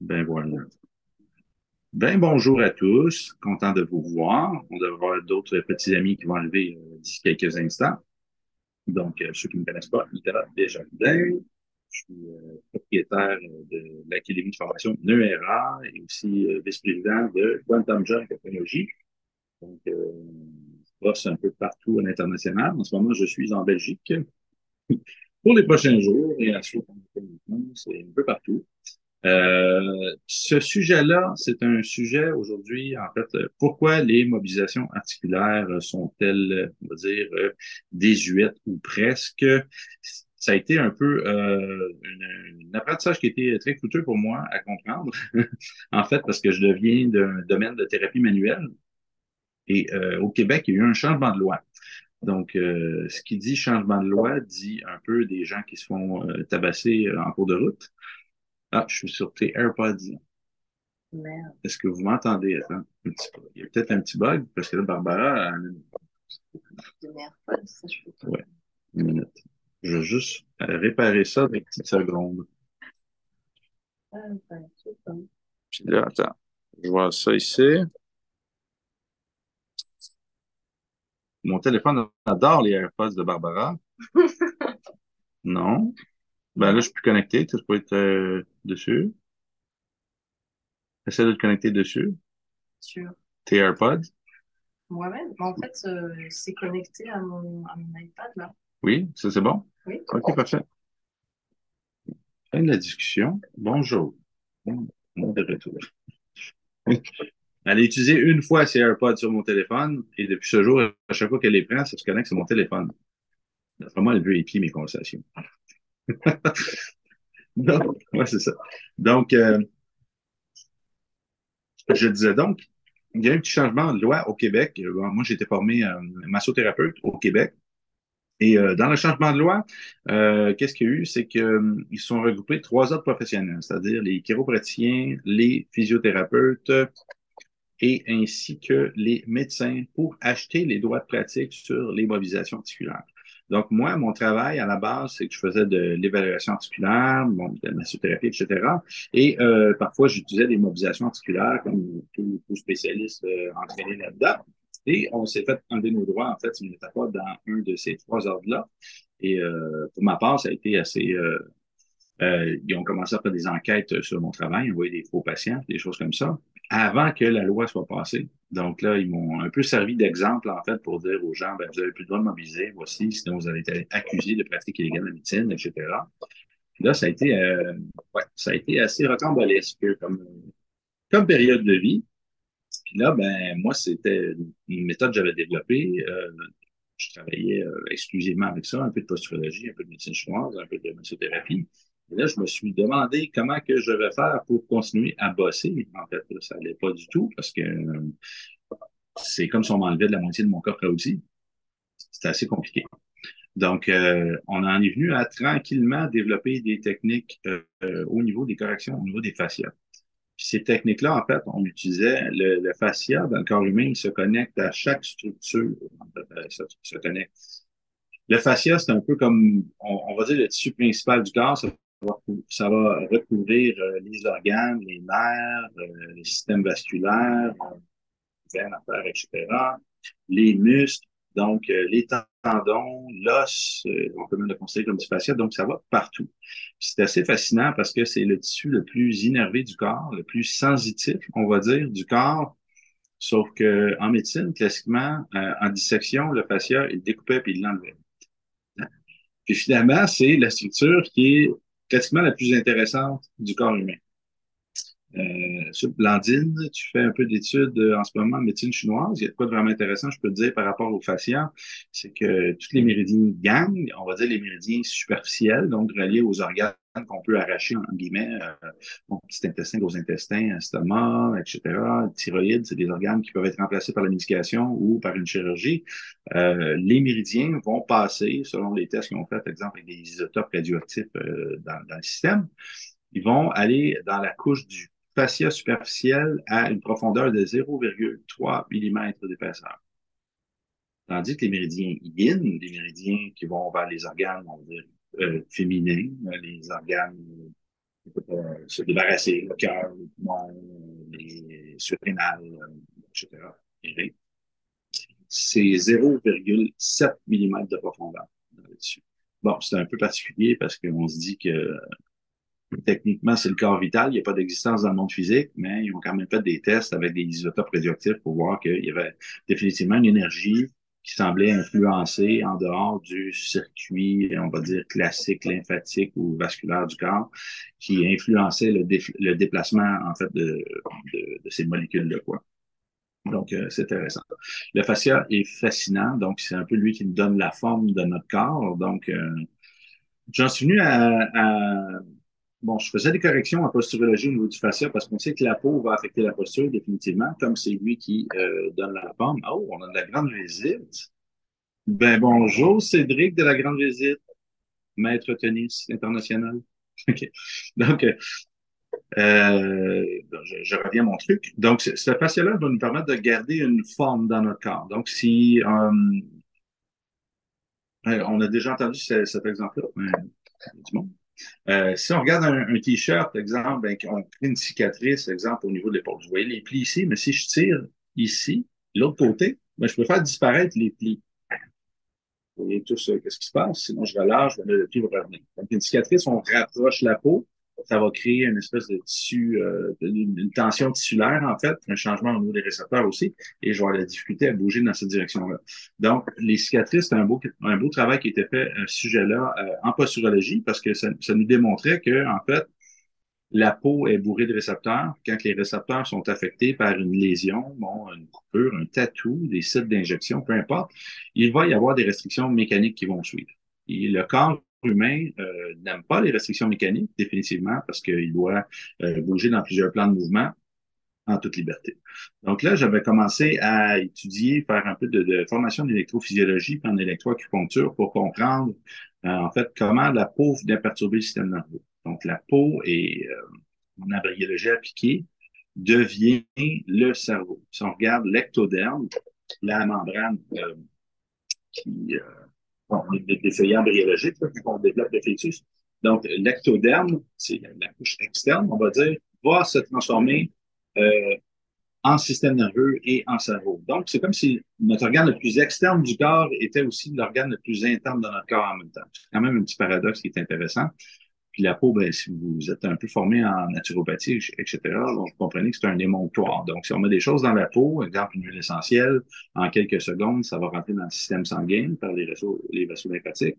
Ben voilà. Ben bonjour à tous, content de vous voir. On devrait avoir d'autres petits amis qui vont arriver euh, d'ici quelques instants. Donc, euh, ceux qui ne me connaissent pas, Nicolas Desjardins, je suis euh, propriétaire de l'Académie de formation NERA et aussi vice-président de Quantum Jump Technologies. Donc, je bosse un peu partout à l'international. En ce moment, je suis en Belgique pour les prochains jours et ensuite, c'est un peu partout. Euh, ce sujet-là, c'est un sujet aujourd'hui, en fait, pourquoi les mobilisations articulaires sont-elles, on va dire, euh, désuètes ou presque? Ça a été un peu euh, un apprentissage qui a été très coûteux pour moi à comprendre, en fait, parce que je deviens d'un domaine de thérapie manuelle. Et euh, au Québec, il y a eu un changement de loi. Donc, euh, ce qui dit changement de loi dit un peu des gens qui se font euh, tabasser en cours de route. Ah, je suis sur tes AirPods. Merde. Est-ce que vous m'entendez? Attends, un petit peu. Il y a peut-être un petit bug parce que là, Barbara a De AirPods, ça je peux pas. Ouais, une minute. Je vais juste réparer ça avec une petite seconde. Ah, ben. Puis là, attends. Je vois ça ici. Mon téléphone adore les AirPods de Barbara. Non? Ben là, je suis plus connecté. Tu peux être euh, dessus. Essaie de te connecter dessus. Sur Tes AirPods. moi-même. En fait, euh, c'est connecté à mon, à mon iPad là. Oui, ça c'est bon? Oui. OK, parfait. Fin de la discussion. Bonjour. Bon, bon de retour. Elle a utilisé une fois ses AirPods sur mon téléphone et depuis ce jour, à chaque fois qu'elle les prend, ça se connecte sur mon téléphone. Vraiment, elle veut épier mes conversations. donc, ouais, c'est ça. Donc, euh, je disais donc, il y a un petit changement de loi au Québec. Euh, Moi, été formé euh, massothérapeute au Québec. Et euh, dans le changement de loi, euh, qu'est-ce qu'il y a eu? C'est qu'ils sont regroupés trois autres professionnels, c'est-à-dire les chiropraticiens, les physiothérapeutes et ainsi que les médecins pour acheter les droits de pratique sur les mobilisations articulaires. Donc, moi, mon travail à la base, c'est que je faisais de l'évaluation articulaire, de la massothérapie, etc. Et euh, parfois, j'utilisais des mobilisations articulaires comme tout, tout spécialiste euh, là-dedans. Et on s'est fait enlever nos droits, en fait, si on n'était pas dans un de ces trois ordres-là. Et euh, pour ma part, ça a été assez... Euh, ils ont commencé à faire des enquêtes sur mon travail, envoyer des faux patients, des choses comme ça, avant que la loi soit passée. Donc là, ils m'ont un peu servi d'exemple, en fait, pour dire aux gens, ben, vous avez plus le droit de mobiliser, voici, sinon vous allez être accusé de pratique illégale de médecine, etc. Puis là, ça a été, euh, ouais, ça a été assez rocambolesque comme, comme période de vie. Puis là, ben, moi, c'était une méthode que j'avais développée. Euh, je travaillais euh, exclusivement avec ça, un peu de posturologie, un peu de médecine chinoise, un peu de massothérapie. Et là, je me suis demandé comment que je vais faire pour continuer à bosser. En fait, ça n'allait pas du tout parce que euh, c'est comme si on m'enlevait de la moitié de mon coffre à outils. C'était assez compliqué. Donc, euh, on en est venu à tranquillement développer des techniques euh, au niveau des corrections, au niveau des fascias. Ces techniques-là, en fait, on utilisait le, fascia dans le corps humain, il se connecte à chaque structure. Se connecte. Le fascia, c'est un peu comme, on, va dire, le tissu principal du corps. Ça va recouvrir euh, les organes, les nerfs, euh, les systèmes vasculaires, euh, veines, etc., les muscles, donc les tendons, l'os, on peut même le considérer comme du fascia, donc ça va partout. C'est assez fascinant parce que c'est le tissu le plus innervé du corps, le plus sensitif, on va dire, du corps. Sauf que en médecine, classiquement, en dissection, le fascia, il découpait puis il l'enlevait. Puis finalement, c'est la structure qui est pratiquement la plus intéressante du corps humain. Euh, Blandine, tu fais un peu d'études euh, en ce moment en médecine chinoise. Il y a quoi de vraiment intéressant, je peux te dire, par rapport au fascia, c'est que tous les méridiens gagnent, on va dire les méridiens superficiels, donc reliés aux organes qu'on peut arracher, en guillemets, euh, petit intestin, gros intestin, estomac, etc. Thyroïde, c'est des organes qui peuvent être remplacés par la médication ou par une chirurgie. Les méridiens vont passer, selon les tests qu'ils ont fait, par exemple, avec des isotopes radioactifs dans le système, ils vont aller dans la couche du fascia superficielle à une profondeur de 0,3 mm d'épaisseur. Tandis que les méridiens yin, les méridiens qui vont vers les organes, euh, féminins, les organes se débarrasser, le cœur, les surrénales, etc. C'est 0,7 mm de profondeur. Bon, c'est un peu particulier parce qu'on se dit que techniquement, c'est le corps vital. Il n'y a pas d'existence dans le monde physique, mais ils ont quand même fait des tests avec des isotopes radioactifs pour voir qu'il y avait définitivement une énergie qui semblait influencer en dehors du circuit, on va dire, classique, lymphatique ou vasculaire du corps, qui influençait le, déplacement, en fait, de, ces molécules-là, quoi. Donc, euh, c'est intéressant. Le fascia est fascinant. Donc, c'est un peu lui qui nous donne la forme de notre corps. Donc, euh, j'en suis venu à, Bon, je faisais des corrections en posturologie au niveau du fascia parce qu'on sait que la peau va affecter la posture définitivement, comme c'est lui qui euh, donne la forme. Oh, on a de la grande visite. Ben bonjour, Cédric de la grande visite, maître tennis international. Donc, euh, je, je, reviens à mon truc. Donc, ce fascia-là va nous permettre de garder une forme dans notre corps. Donc, si euh, on a déjà entendu cet, exemple-là, du monde. Euh, si on regarde un, un t-shirt, exemple, ben, on crée une cicatrice, exemple, au niveau de l'épaule. Vous voyez les plis ici, mais si je tire ici, l'autre côté, ben, je peux faire disparaître les plis. Vous voyez tous euh, qu'est-ce qui se passe, sinon je relâche, ben, le pli va revenir. Donc, une cicatrice, on rapproche la peau, ça va créer une espèce de tissu, euh, une, tension tissulaire, en fait, un changement au niveau des récepteurs aussi, et je vais avoir la difficulté à bouger dans cette direction-là. Donc, les cicatrices, c'est un beau, un beau travail qui été fait à ce sujet-là euh, en posturologie, parce que ça, ça nous démontrait que, en fait, la peau est bourrée de récepteurs. Quand les récepteurs sont affectés par une lésion, bon, une coupure, un tatou, des sites d'injection, peu importe, il va y avoir des restrictions mécaniques qui vont suivre. Et le corps humain euh, n'aime pas les restrictions mécaniques, définitivement, parce qu'il doit euh, bouger dans plusieurs plans de mouvement en toute liberté. Donc là, j'avais commencé à étudier, faire un peu de, de formation d'électrophysiologie puis en électroacupuncture pour comprendre, euh, en fait, comment la peau vient perturber le système nerveux. Donc, la peau euh, en embryologie appliquée, devient le cerveau. Si on regarde l'ectoderme, la membrane euh, qui bon, des, des feuillants embryologiques, là, on développe le fœtus. Donc, l'ectoderme, c'est la couche externe, on va dire, va se transformer euh, en système nerveux et en cerveau. Donc, c'est comme si notre organe le plus externe du corps était aussi l'organe le plus interne de notre corps en même temps. C'est quand même un petit paradoxe qui est intéressant. Puis la peau, ben, si vous êtes un peu formé en naturopathie, etc., donc vous comprenez que c'est un émonctoire. Donc, si on met des choses dans la peau, exemple une huile essentielle, en quelques secondes, ça va rentrer dans le système sanguin par les vaisseaux, lymphatiques.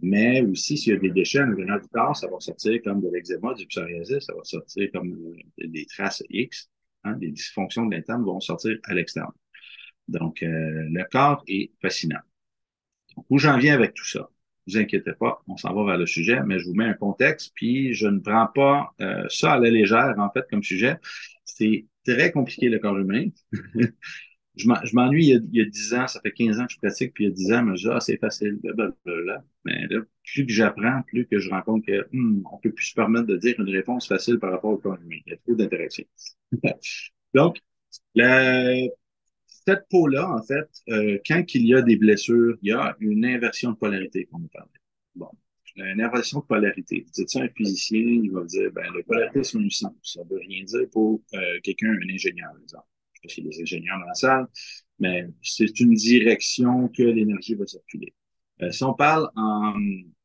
Mais aussi, s'il y a des déchets à l'intérieur du corps, ça va sortir comme de l'eczéma, du psoriasis, ça va sortir comme des traces X. Hein, des dysfonctions de l'interne vont sortir à l'externe. Donc, euh, le corps est fascinant. Donc, où j'en viens avec tout ça? Vous inquiétez pas, on s'en va vers le sujet, mais je vous mets un contexte, puis je ne prends pas euh, ça à la légère, en fait, comme sujet. C'est très compliqué, le corps humain. je m'ennuie il, y a 10 ans, ça fait 15 ans que je pratique, puis il y a 10 ans, je me dis, ah, c'est facile, blablabla. Mais là, plus que j'apprends, plus que je rencontre que hmm, on peut plus se permettre de dire une réponse facile par rapport au corps humain. Il y a trop d'interactions. Donc, la, cette peau-là, en fait, euh, quand il y a des blessures, il y a une inversion de polarité, comme on parlait. Bon, une inversion de polarité. Vous dites ça un physicien, il va dire, ben, la polarité, c'est un sens. Ça veut rien dire pour euh, quelqu'un, un ingénieur, par exemple. Je sais pas s'il y a des ingénieurs dans la salle, mais c'est une direction que l'énergie va circuler. Euh, si on parle en,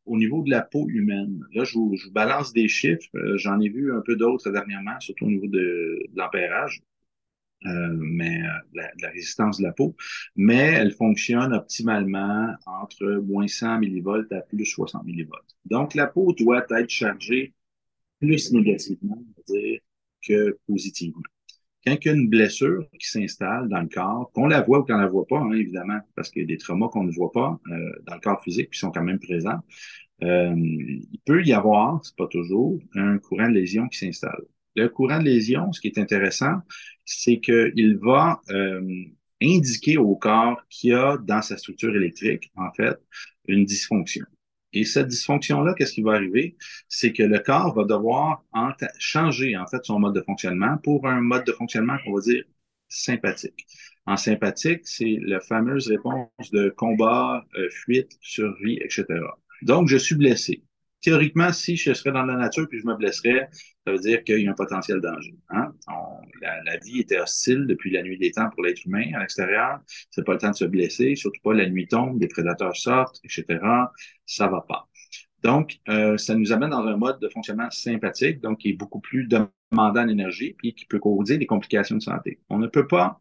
au niveau de la peau humaine, là, je vous, je vous balance des chiffres. Euh, j'en ai vu un peu d'autres dernièrement, surtout au niveau de, de l'ampérage. Euh, mais euh, la, résistance de la peau, mais elle fonctionne optimalement entre moins 100 millivolts à plus 60 millivolts. Donc, la peau doit être chargée plus négativement, dire, que positivement. Quand il y a une blessure qui s'installe dans le corps, qu'on la voit ou qu'on la voit pas, hein, évidemment, parce qu'il y a des traumas qu'on ne voit pas euh, dans le corps physique qui sont quand même présents, euh, il peut y avoir, c'est pas toujours, un courant de lésion qui s'installe. Le courant de lésion, ce qui est intéressant, c'est qu'il va euh, indiquer au corps qu'il y a dans sa structure électrique, en fait, une dysfonction. Et cette dysfonction-là, qu'est-ce qui va arriver? C'est que le corps va devoir changer, en fait, son mode de fonctionnement pour un mode de fonctionnement qu'on va dire sympathique. En sympathique, c'est la fameuse réponse de combat, euh, fuite, survie, etc. Donc, je suis blessé. Théoriquement, si je serais dans la nature puis je me blesserais, ça veut dire qu'il y a un potentiel danger. Hein? la, vie était hostile depuis la nuit des temps pour l'être humain à l'extérieur. C'est pas le temps de se blesser, surtout pas la nuit tombe, des prédateurs sortent, etc. Ça va pas. Donc, euh, ça nous amène dans un mode de fonctionnement sympathique, donc qui est beaucoup plus demandant en énergie, puis qui peut causer des complications de santé. On ne peut pas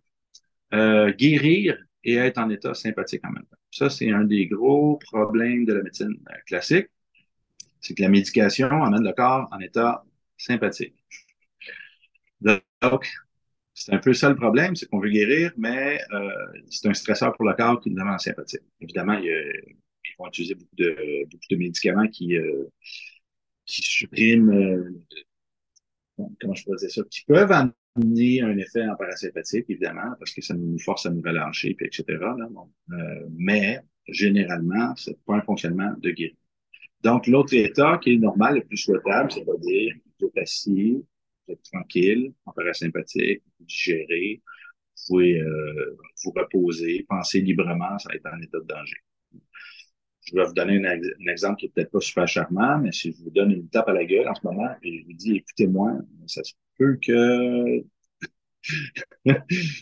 euh, guérir et être en état sympathique en même temps. Ça, c'est un des gros problèmes de la médecine euh, classique c'est que la médication amène le corps en état sympathique. Donc, c'est un peu ça le problème, c'est qu'on veut guérir, mais euh, c'est un stresseur pour le corps qui nous amène en sympathique. Évidemment, ils vont utiliser beaucoup de, beaucoup de médicaments qui, euh, qui suppriment, euh, comment je dire ça, qui peuvent amener un effet en parasympathique, évidemment, parce que ça nous force à nous relâcher, puis etc. mais généralement, c'est pas un fonctionnement de guérison. Donc, l'autre état qui est normal, le plus souhaitable, c'est-à-dire vous êtes assis, vous êtes tranquille, en parasympathique, vous digérez, vous pouvez euh, vous reposer, penser librement, ça va être en état de danger. Je vais vous donner un, exemple qui est peut-être pas super charmant, mais si je vous donne une tape à la gueule en ce moment et je vous dis écoutez-moi, ça se peut que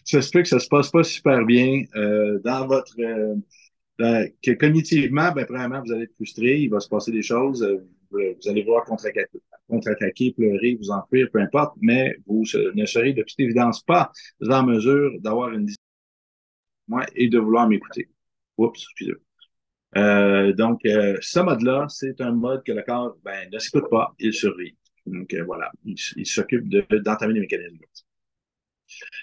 ça se peut que ça se passe pas super bien euh, dans votre euh, ben, que cognitivement, ben, premièrement, vous allez être frustré, il va se passer des choses, euh, vous, allez voir contre-attaquer, pleurer, vous enfuir, peu importe, mais vous ne serez de toute évidence pas en mesure d'avoir une moi et de vouloir m'écouter. Oups, excusez euh, donc, euh, ce mode-là, c'est un mode que le corps ben, ne s'écoute pas, il survit. Donc, euh, voilà, il, il s'occupe d'entamer les mécanismes.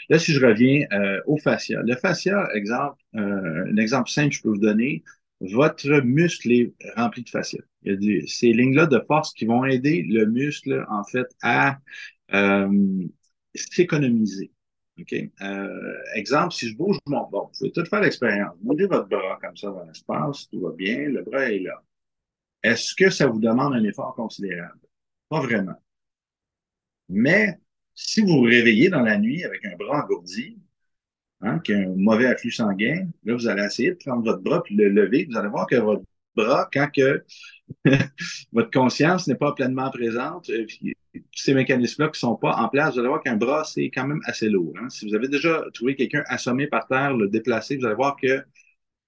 Là, si je reviens euh, au fascia. Le fascia, exemple, euh, un exemple simple que je peux vous donner, votre muscle est rempli de fascia. Il y a ces lignes-là de force qui vont aider le muscle, en fait, à euh, s'économiser. OK? exemple, si je bouge mon bras, vous pouvez tout faire l'expérience. Bougez votre bras comme ça dans l'espace, tout va bien, le bras est là. Est-ce que ça vous demande un effort considérable? Pas vraiment. Mais si vous vous réveillez dans la nuit avec un bras engourdi, hein, qui a un mauvais afflux sanguin, là, vous allez essayer de prendre votre bras puis le lever. Vous allez voir que votre bras, quand que votre conscience n'est pas pleinement présente, euh, ces mécanismes-là qui sont pas en place, vous allez voir qu'un bras, c'est quand même assez lourd. Hein. Si vous avez déjà trouvé quelqu'un assommé par terre, le déplacer, vous allez voir que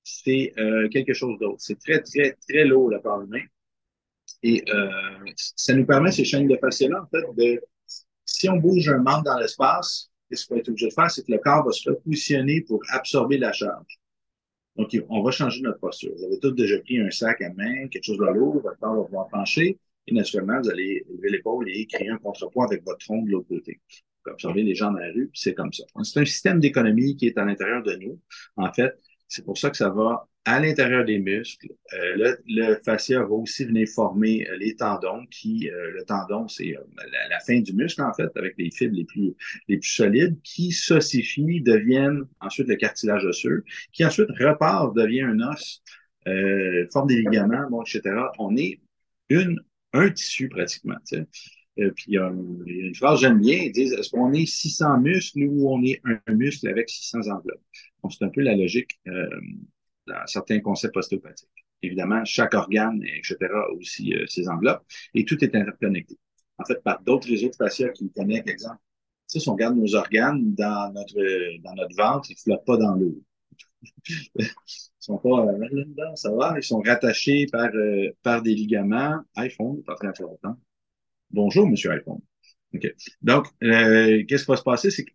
c'est euh, quelque chose d'autre. C'est très, très, très lourd, le corps humain. Et euh, ça nous permet, ces chaînes de fascia-là, en fait, de si on bouge un membre dans l'espace, ce qu'on va être obligé de faire, c'est que le corps va se repositionner pour absorber la charge. Donc, on va changer notre posture. Vous avez tous déjà pris un sac à main, quelque chose de lourd, votre corps va pouvoir pencher, et naturellement, vous allez lever l'épaule et créer un contrepoids avec votre tronc de l'autre côté. Vous observer les gens dans la rue, c'est comme ça. C'est un système d'économie qui est à l'intérieur de nous. En fait, c'est pour ça que ça va à l'intérieur des muscles. Euh, le, le, fascia va aussi venir former euh, les tendons, qui, euh, le tendon, c'est la, la, fin du muscle, en fait, avec les fibres les plus, les plus solides, qui s'ossifient, deviennent ensuite le cartilage osseux, qui ensuite repart, devient un os, forme des ligaments, bon, etc. On est une, un tissu pratiquement. Sais. puis a une, phrase j'aime bien, ils disent est-ce qu'on est 600 muscles ou on est un, muscle avec 600 enveloppes? Donc, c'est un peu la logique dans certains concepts ostéopathiques. Évidemment, chaque organe, etc., a aussi euh, ses enveloppes, et tout est interconnecté. En fait, par d'autres réseaux de fascia qui connectent, exemple, si on regarde nos organes dans notre, dans notre ventre, ils ne flottent pas dans l'eau. ils sont pas euh, ça va, ils sont rattachés par, euh, par des ligaments. iPhone, pas très longtemps. Bonjour, monsieur iPhone. OK. Donc, euh, qu'est-ce qui va se passer? C'est que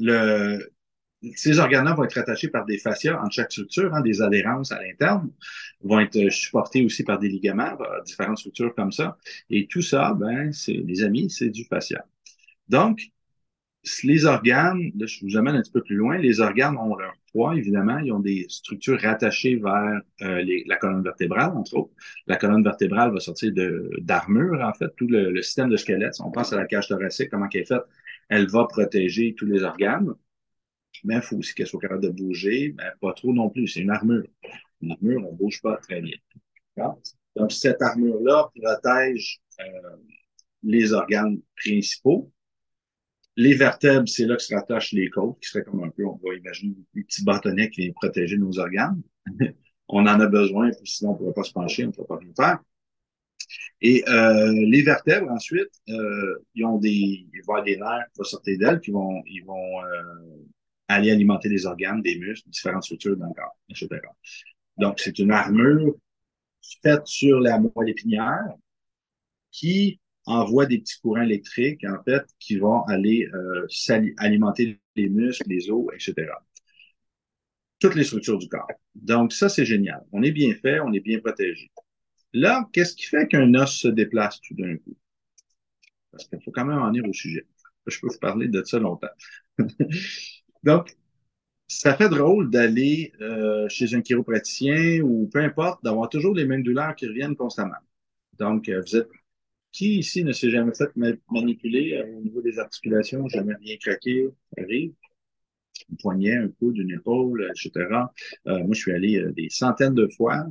le, ces organes-là vont être attachés par des fascias en chaque structure, hein, des adhérences à l'interne, vont être euh, supportés aussi par des ligaments, différentes structures comme ça. Et tout ça, ben, c'est, les amis, c'est du fascia. Donc, les organes, là, je vous amène un petit peu plus loin, les organes ont leur poids, évidemment, ils ont des structures rattachées vers euh, la colonne vertébrale, entre autres. La colonne vertébrale va sortir d'armure, en fait, tout le, le système de squelette. On pense à la cage thoracique, comment elle est faite, elle va protéger tous les organes mais il faut aussi qu'elle soit capable de bouger, mais pas trop non plus. C'est une armure. Une armure, on ne bouge pas très bien. Donc, cette armure-là protège euh, les organes principaux. Les vertèbres, c'est là que se rattachent les côtes, qui seraient comme un peu, on va imaginer, un petit bâtonnet qui vient protéger nos organes. on en a besoin, sinon on ne pourrait pas se pencher, on ne pourrait pas rien faire. Et euh, les vertèbres, ensuite, euh, ils ont des, ils vont avoir des nerfs qui vont sortir d'elles, ils vont, ils vont euh, aller alimenter les organes, des muscles, différentes structures dans le corps, etc. Donc, c'est une armure faite sur la moelle épinière qui envoie des petits courants électriques, en fait, qui vont aller euh, alimenter les muscles, les os, etc. Toutes les structures du corps. Donc, ça, c'est génial. On est bien fait, on est bien protégé. Là, qu'est-ce qui fait qu'un os se déplace tout d'un coup? Parce qu'il faut quand même en venir au sujet. Je peux vous parler de ça longtemps. Donc, ça fait drôle d'aller euh, chez un chiropraticien ou peu importe, d'avoir toujours les mêmes douleurs qui reviennent constamment. Donc, euh, vous êtes qui ici ne s'est jamais fait manipuler euh, au niveau des articulations, jamais rien craqué, arrive? Un poignet, un coude, une épaule, etc. moi, je suis allé des centaines de fois,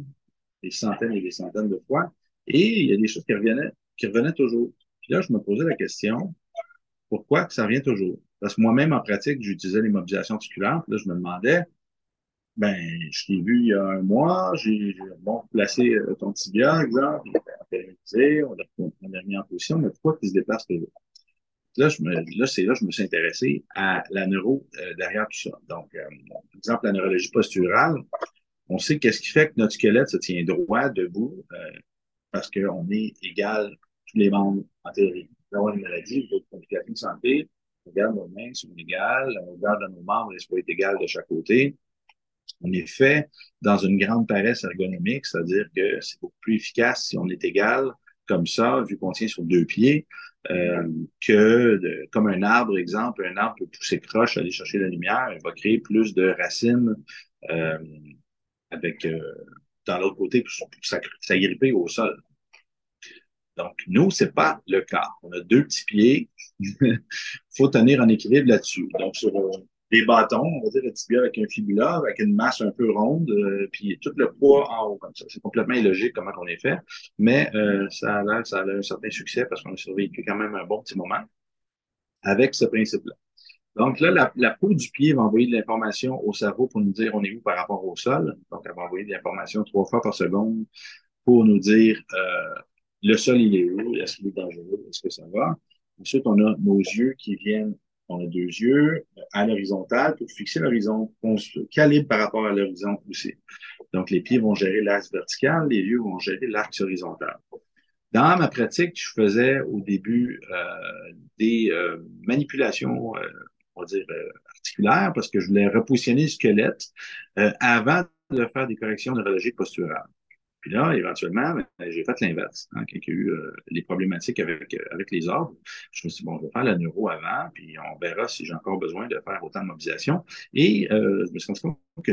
des centaines et des centaines de fois, et il y a des choses qui revenaient, qui revenaient toujours. Puis là, je me posais la question, pourquoi ça revient toujours? Parce que moi-même, en pratique, j'utilisais l'immobilisation articulaire. Là, je me demandais, ben, je t'ai vu il y a un mois, j'ai bon, placé euh, ton tibia, exemple, il on l'a on a en position, mais pourquoi il se déplace toujours? Là, je me, là, c'est là que je me suis intéressé à la neuro euh, derrière tout ça. Donc, euh, par exemple, la neurologie posturale, on sait qu'est-ce qui fait que notre squelette se tient droit, debout, euh, parce qu'on est égal tous les membres en théorie. D'avoir une maladie, d'autres complications de santé, on regarde nos mains sont égales, on regarde nos membres, ils sont égales de chaque côté. On est fait dans une grande paresse ergonomique, c'est-à-dire que c'est beaucoup plus efficace si on est égal comme ça, vu qu'on tient sur deux pieds, euh, que de, comme un arbre, exemple, un arbre peut pousser croche, aller chercher la lumière, il va créer plus de racines euh, avec euh, dans l'autre côté pour, s'agripper au sol. Donc, nous, c'est pas le cas. On a deux petits pieds. Il faut tenir en équilibre là-dessus. Donc, sur euh, des bâtons, on va dire le tibia avec un fibula, avec une masse un peu ronde, euh, puis tout le poids en haut comme ça. C'est complètement illogique comment on est fait, mais euh, ça a l'air, ça a un certain succès parce qu'on a survécu quand même un bon petit moment avec ce principe-là. Donc là, la, peau du pied va envoyer de l'information au cerveau pour nous dire on est où par rapport au sol. Donc, elle va envoyer de l'information trois fois par seconde pour nous dire euh, le sol, il est où? Est-ce qu'il est dangereux? Est-ce que ça va? Ensuite, on a nos yeux qui viennent, on a deux yeux euh, à l'horizontale pour fixer l'horizon. Calibre par rapport à l'horizon aussi. Donc, les pieds vont gérer l'axe vertical, les yeux vont gérer l'axe horizontal. Dans ma pratique, je faisais au début euh, des euh, manipulations on va dire, euh, articulaire parce que je voulais repositionner le squelette avant de faire des corrections neurologiques posturales. Puis là, éventuellement, ben, j'ai fait l'inverse. Hein, quand il y a eu euh, les problématiques avec, euh, avec les ordres, je me suis dit, bon, je vais faire la neuro avant, puis on verra si j'ai encore besoin de faire autant de mobilisation. Et euh, je me suis rendu compte que.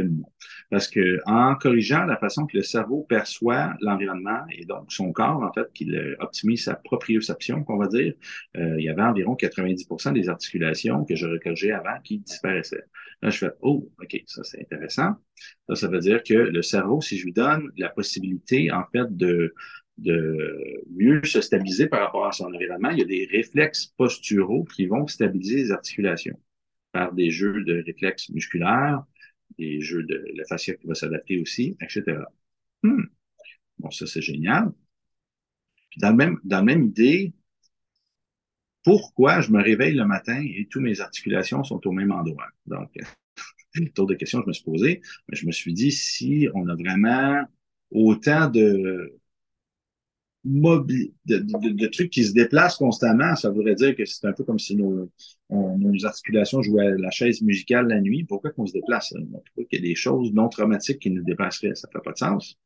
Parce que en corrigeant la façon que le cerveau perçoit l'environnement et donc son corps, en fait, qu'il optimise sa proprioception, qu'on va dire, il y avait environ 90% des articulations que je corrigeais avant qui disparaissaient. Là, je fais, oh, OK, ça c'est intéressant. Ça, ça veut dire que le cerveau, si je lui donne la possibilité, en fait, de, de mieux se stabiliser par rapport à son environnement, il y a des réflexes posturaux qui vont stabiliser les articulations par des jeux de réflexes musculaires, des jeux de la fascia qui va s'adapter aussi, etc. Hmm. Bon, ça, c'est génial. Puis dans, le même, dans la même idée, pourquoi je me réveille le matin et toutes mes articulations sont au même endroit? Donc, tour de questions que je me suis posé. Mais je me suis dit, si on a vraiment autant de, de, trucs qui se déplacent constamment, ça voudrait dire que c'est un peu comme si nos, nos articulations jouaient à la chaise musicale la nuit. Pourquoi qu'on se déplace? Pourquoi qu'il y a des choses non traumatiques qui nous dépasseraient? Ça fait pas de sens.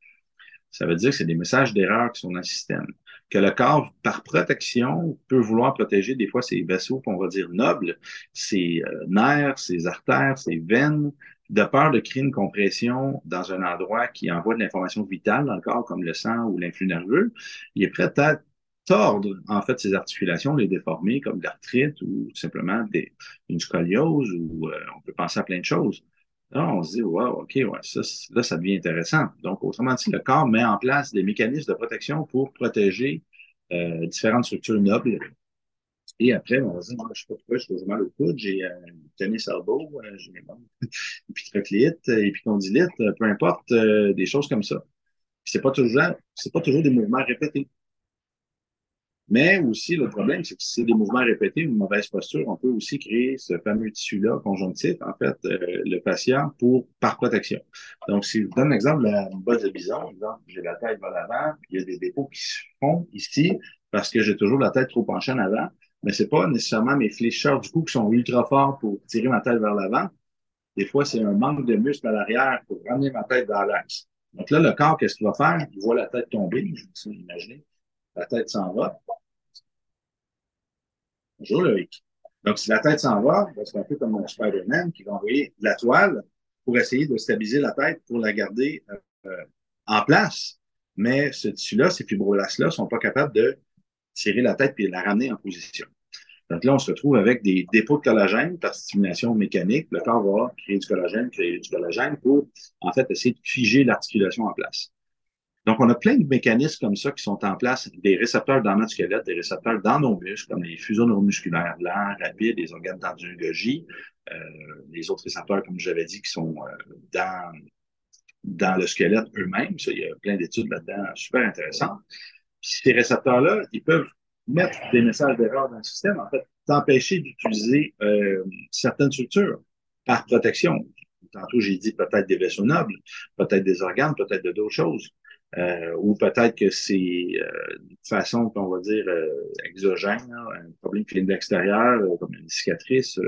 Ça veut dire que c'est des messages d'erreur qui sont dans le système que le corps, par protection, peut vouloir protéger des fois ses vaisseaux qu'on va dire nobles, ses euh, nerfs, ses artères, ses veines, de peur de créer une compression dans un endroit qui envoie de l'information vitale dans le corps, comme le sang ou l'influx nerveux, il est prêt à tordre en fait ses articulations, les déformer comme l'arthrite ou simplement des, une scoliose ou euh, on peut penser à plein de choses. Là, on se dit, wow, OK, ouais, ça, là, ça devient intéressant. Donc, autrement dit, le corps met en place des mécanismes de protection pour protéger euh, différentes structures nobles. Et après, on se dire, moi, je sais pas pourquoi, je fais mal au coude, j'ai un euh, tennis elbow, euh, j'ai épicrocléite, épicondylite, peu importe, euh, des choses comme ça. C'est pas toujours, c'est pas toujours des mouvements répétés. Mais aussi, le problème, c'est que si c'est des mouvements répétés, une mauvaise posture, on peut aussi créer ce fameux tissu-là, conjonctif, en fait, euh, le fascia, pour, par protection. Donc, si je vous donne l'exemple de la bosse de bison, exemple, j'ai la tête vers l'avant, puis il y a des dépôts qui se font ici parce que j'ai toujours la tête trop penchée en avant, mais c'est pas nécessairement mes flécheurs du cou qui sont ultra forts pour tirer ma tête vers l'avant. Des fois, c'est un manque de muscle à l'arrière pour ramener ma tête dans l'axe. Donc là, le corps, qu'est-ce qu'il va faire? Il voit la tête tomber, je vous imaginer. La tête s'en va. Bonjour Loïc. Donc, si la tête s'en va, ben, c'est un peu comme un Spider-Man qui va envoyer la toile pour essayer de stabiliser la tête pour la garder euh, en place. Mais ce tissu-là, ces fibroblastes-là, sont pas capables de tirer la tête et la ramener en position. Donc là, on se retrouve avec des dépôts de collagène par stimulation mécanique. Le corps va créer du collagène, créer du collagène pour, en fait, essayer de figer l'articulation en place. Donc, on a plein de mécanismes comme ça qui sont en place, des récepteurs dans notre squelette, des récepteurs dans nos muscles, comme les fuseaux neuromusculaires lents, rapides, les organes d'angiologie, euh, les autres récepteurs, comme j'avais dit, qui sont euh, dans, le squelette eux-mêmes. Il y a plein d'études là-dedans super intéressantes. Ces récepteurs-là, ils peuvent mettre des messages d'erreur dans le système, en fait, t'empêcher d'utiliser euh, certaines structures par protection. Tantôt, j'ai dit peut-être des vaisseaux nobles, peut-être des organes, peut-être de d'autres choses. Euh, ou peut-être que c'est euh, une façon qu'on va dire euh, exogène, un problème qui vient de l'extérieur, comme une cicatrice,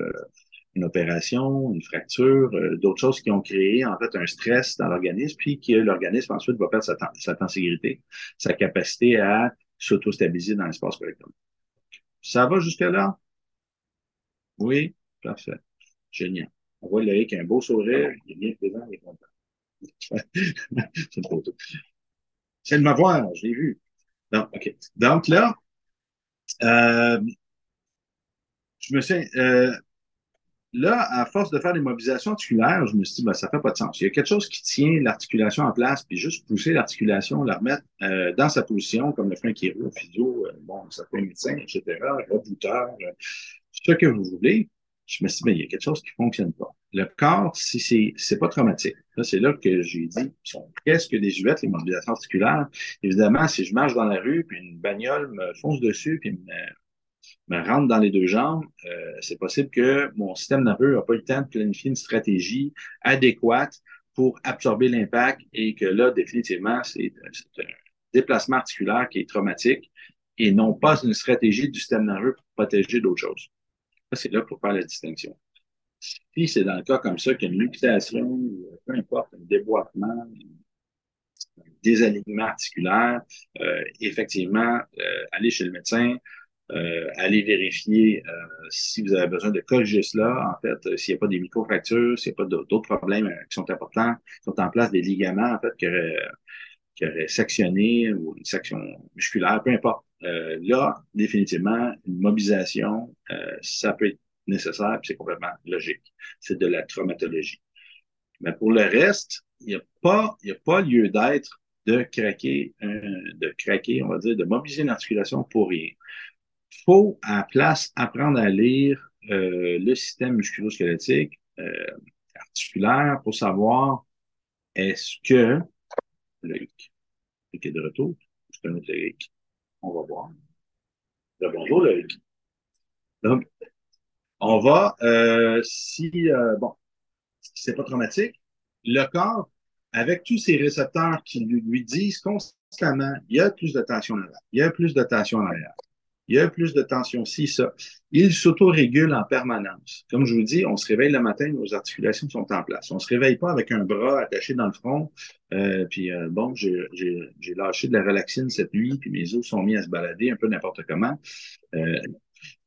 une opération, une fracture, d'autres choses qui ont créé en fait un stress dans l'organisme, puis que l'organisme ensuite va perdre sa, sa sa capacité à s'auto-stabiliser dans l'espace correctement. Ça va jusque-là? Oui, parfait. Génial. On voit Loïc a un beau sourire, il est bien présent, il est content. C'est une photo. C'est de m'avoir, je l'ai vu. Donc, OK. Donc là, euh, je me suis. Euh, là, à force de faire des mobilisations articulaires, je me suis dit, ben, ça fait pas de sens. Il y a quelque chose qui tient l'articulation en place, puis juste pousser l'articulation, la remettre euh, dans sa position, comme le fait un chiro, physio, euh, bon, ça fait médecin, etc., rebooteur, euh, ce que vous voulez je me suis dit, ben, il y a quelque chose qui ne fonctionne pas. Le corps, si c'est, c'est pas traumatique. Là, c'est là que j'ai dit, sont presque des huettes, les mobilisations articulaires. Évidemment, si je marche dans la rue, puis une bagnole me fonce dessus, puis me, me rentre dans les deux jambes, euh, c'est possible que mon système nerveux n'a pas eu le temps de planifier une stratégie adéquate pour absorber l'impact et que là, définitivement, c'est, c'est un déplacement articulaire qui est traumatique et non pas une stratégie du système nerveux pour protéger d'autres choses c'est là pour faire la distinction. Si c'est dans le cas comme ça qu'il y a une luxation, peu importe, un déboîtement, un désalignement articulaire, euh, effectivement, euh, allez chez le médecin, euh, allez vérifier euh, si vous avez besoin de corriger cela, en fait, s'il n'y a pas des micro-fractures, s'il n'y a pas d'autres problèmes qui sont importants, sont en place, des ligaments, en fait, qui auraient, qui auraient sectionné ou une section musculaire, peu importe. Euh, là, définitivement, une mobilisation, euh, ça peut être nécessaire, c'est complètement logique. C'est de la traumatologie. Mais pour le reste, il n'y a pas, il a pas lieu d'être de craquer, de craquer, on va dire, de mobiliser une articulation pour rien. Faut, à la place, apprendre à lire euh, le système musculo-squelettique euh, articulaire pour savoir est-ce que le est de retour, c'est un autre on va voir. bonjour, Loïc. Donc, on va, euh, si, bon, c'est pas traumatique, le corps, avec tous ces récepteurs qui lui, disent constamment, il y a plus de tension là il y a plus de tension en arrière il y a plus de tension, si, ça. Il s'auto-régule en permanence. Comme je vous dis, on se réveille le matin, nos articulations sont en place. On se réveille pas avec un bras attaché dans le front, euh, puis euh, bon, j'ai lâché de la relaxine cette nuit, puis mes os sont mis à se balader un peu n'importe comment. Euh,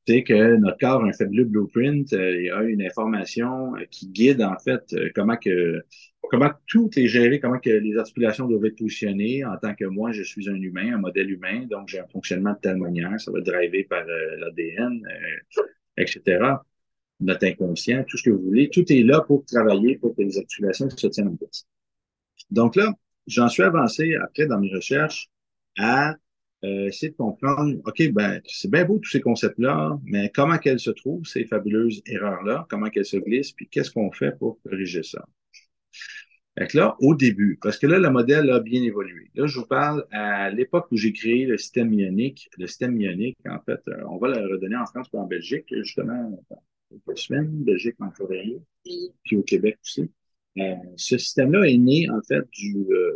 c'est que notre corps a un fabuleux blueprint, euh, il a une information euh, qui guide en fait euh, comment que comment tout est géré, comment que les articulations doivent être positionnées en tant que moi, je suis un humain, un modèle humain, donc j'ai un fonctionnement de telle manière, ça va être drivé par l'ADN, etc. Notre inconscient, tout ce que vous voulez, tout est là pour travailler pour que les articulations se tiennent en place. Donc là, j'en suis avancé après dans mes recherches à euh, essayer de comprendre, OK, ben, c'est bien beau tous ces concepts-là, mais comment qu'elles se trouvent, ces fabuleuses erreurs-là, comment qu'elles se glissent, puis qu'est-ce qu'on fait pour corriger ça? Fait que là, au début, parce que là, le modèle a bien évolué. Là, je vous parle à l'époque où j'ai créé le système ionique. Le système ionique, en fait, euh, on va le redonner en France et en Belgique, justement, quelques semaines, Belgique en février, puis au Québec aussi. Euh, ce système-là est né, en fait, du, euh,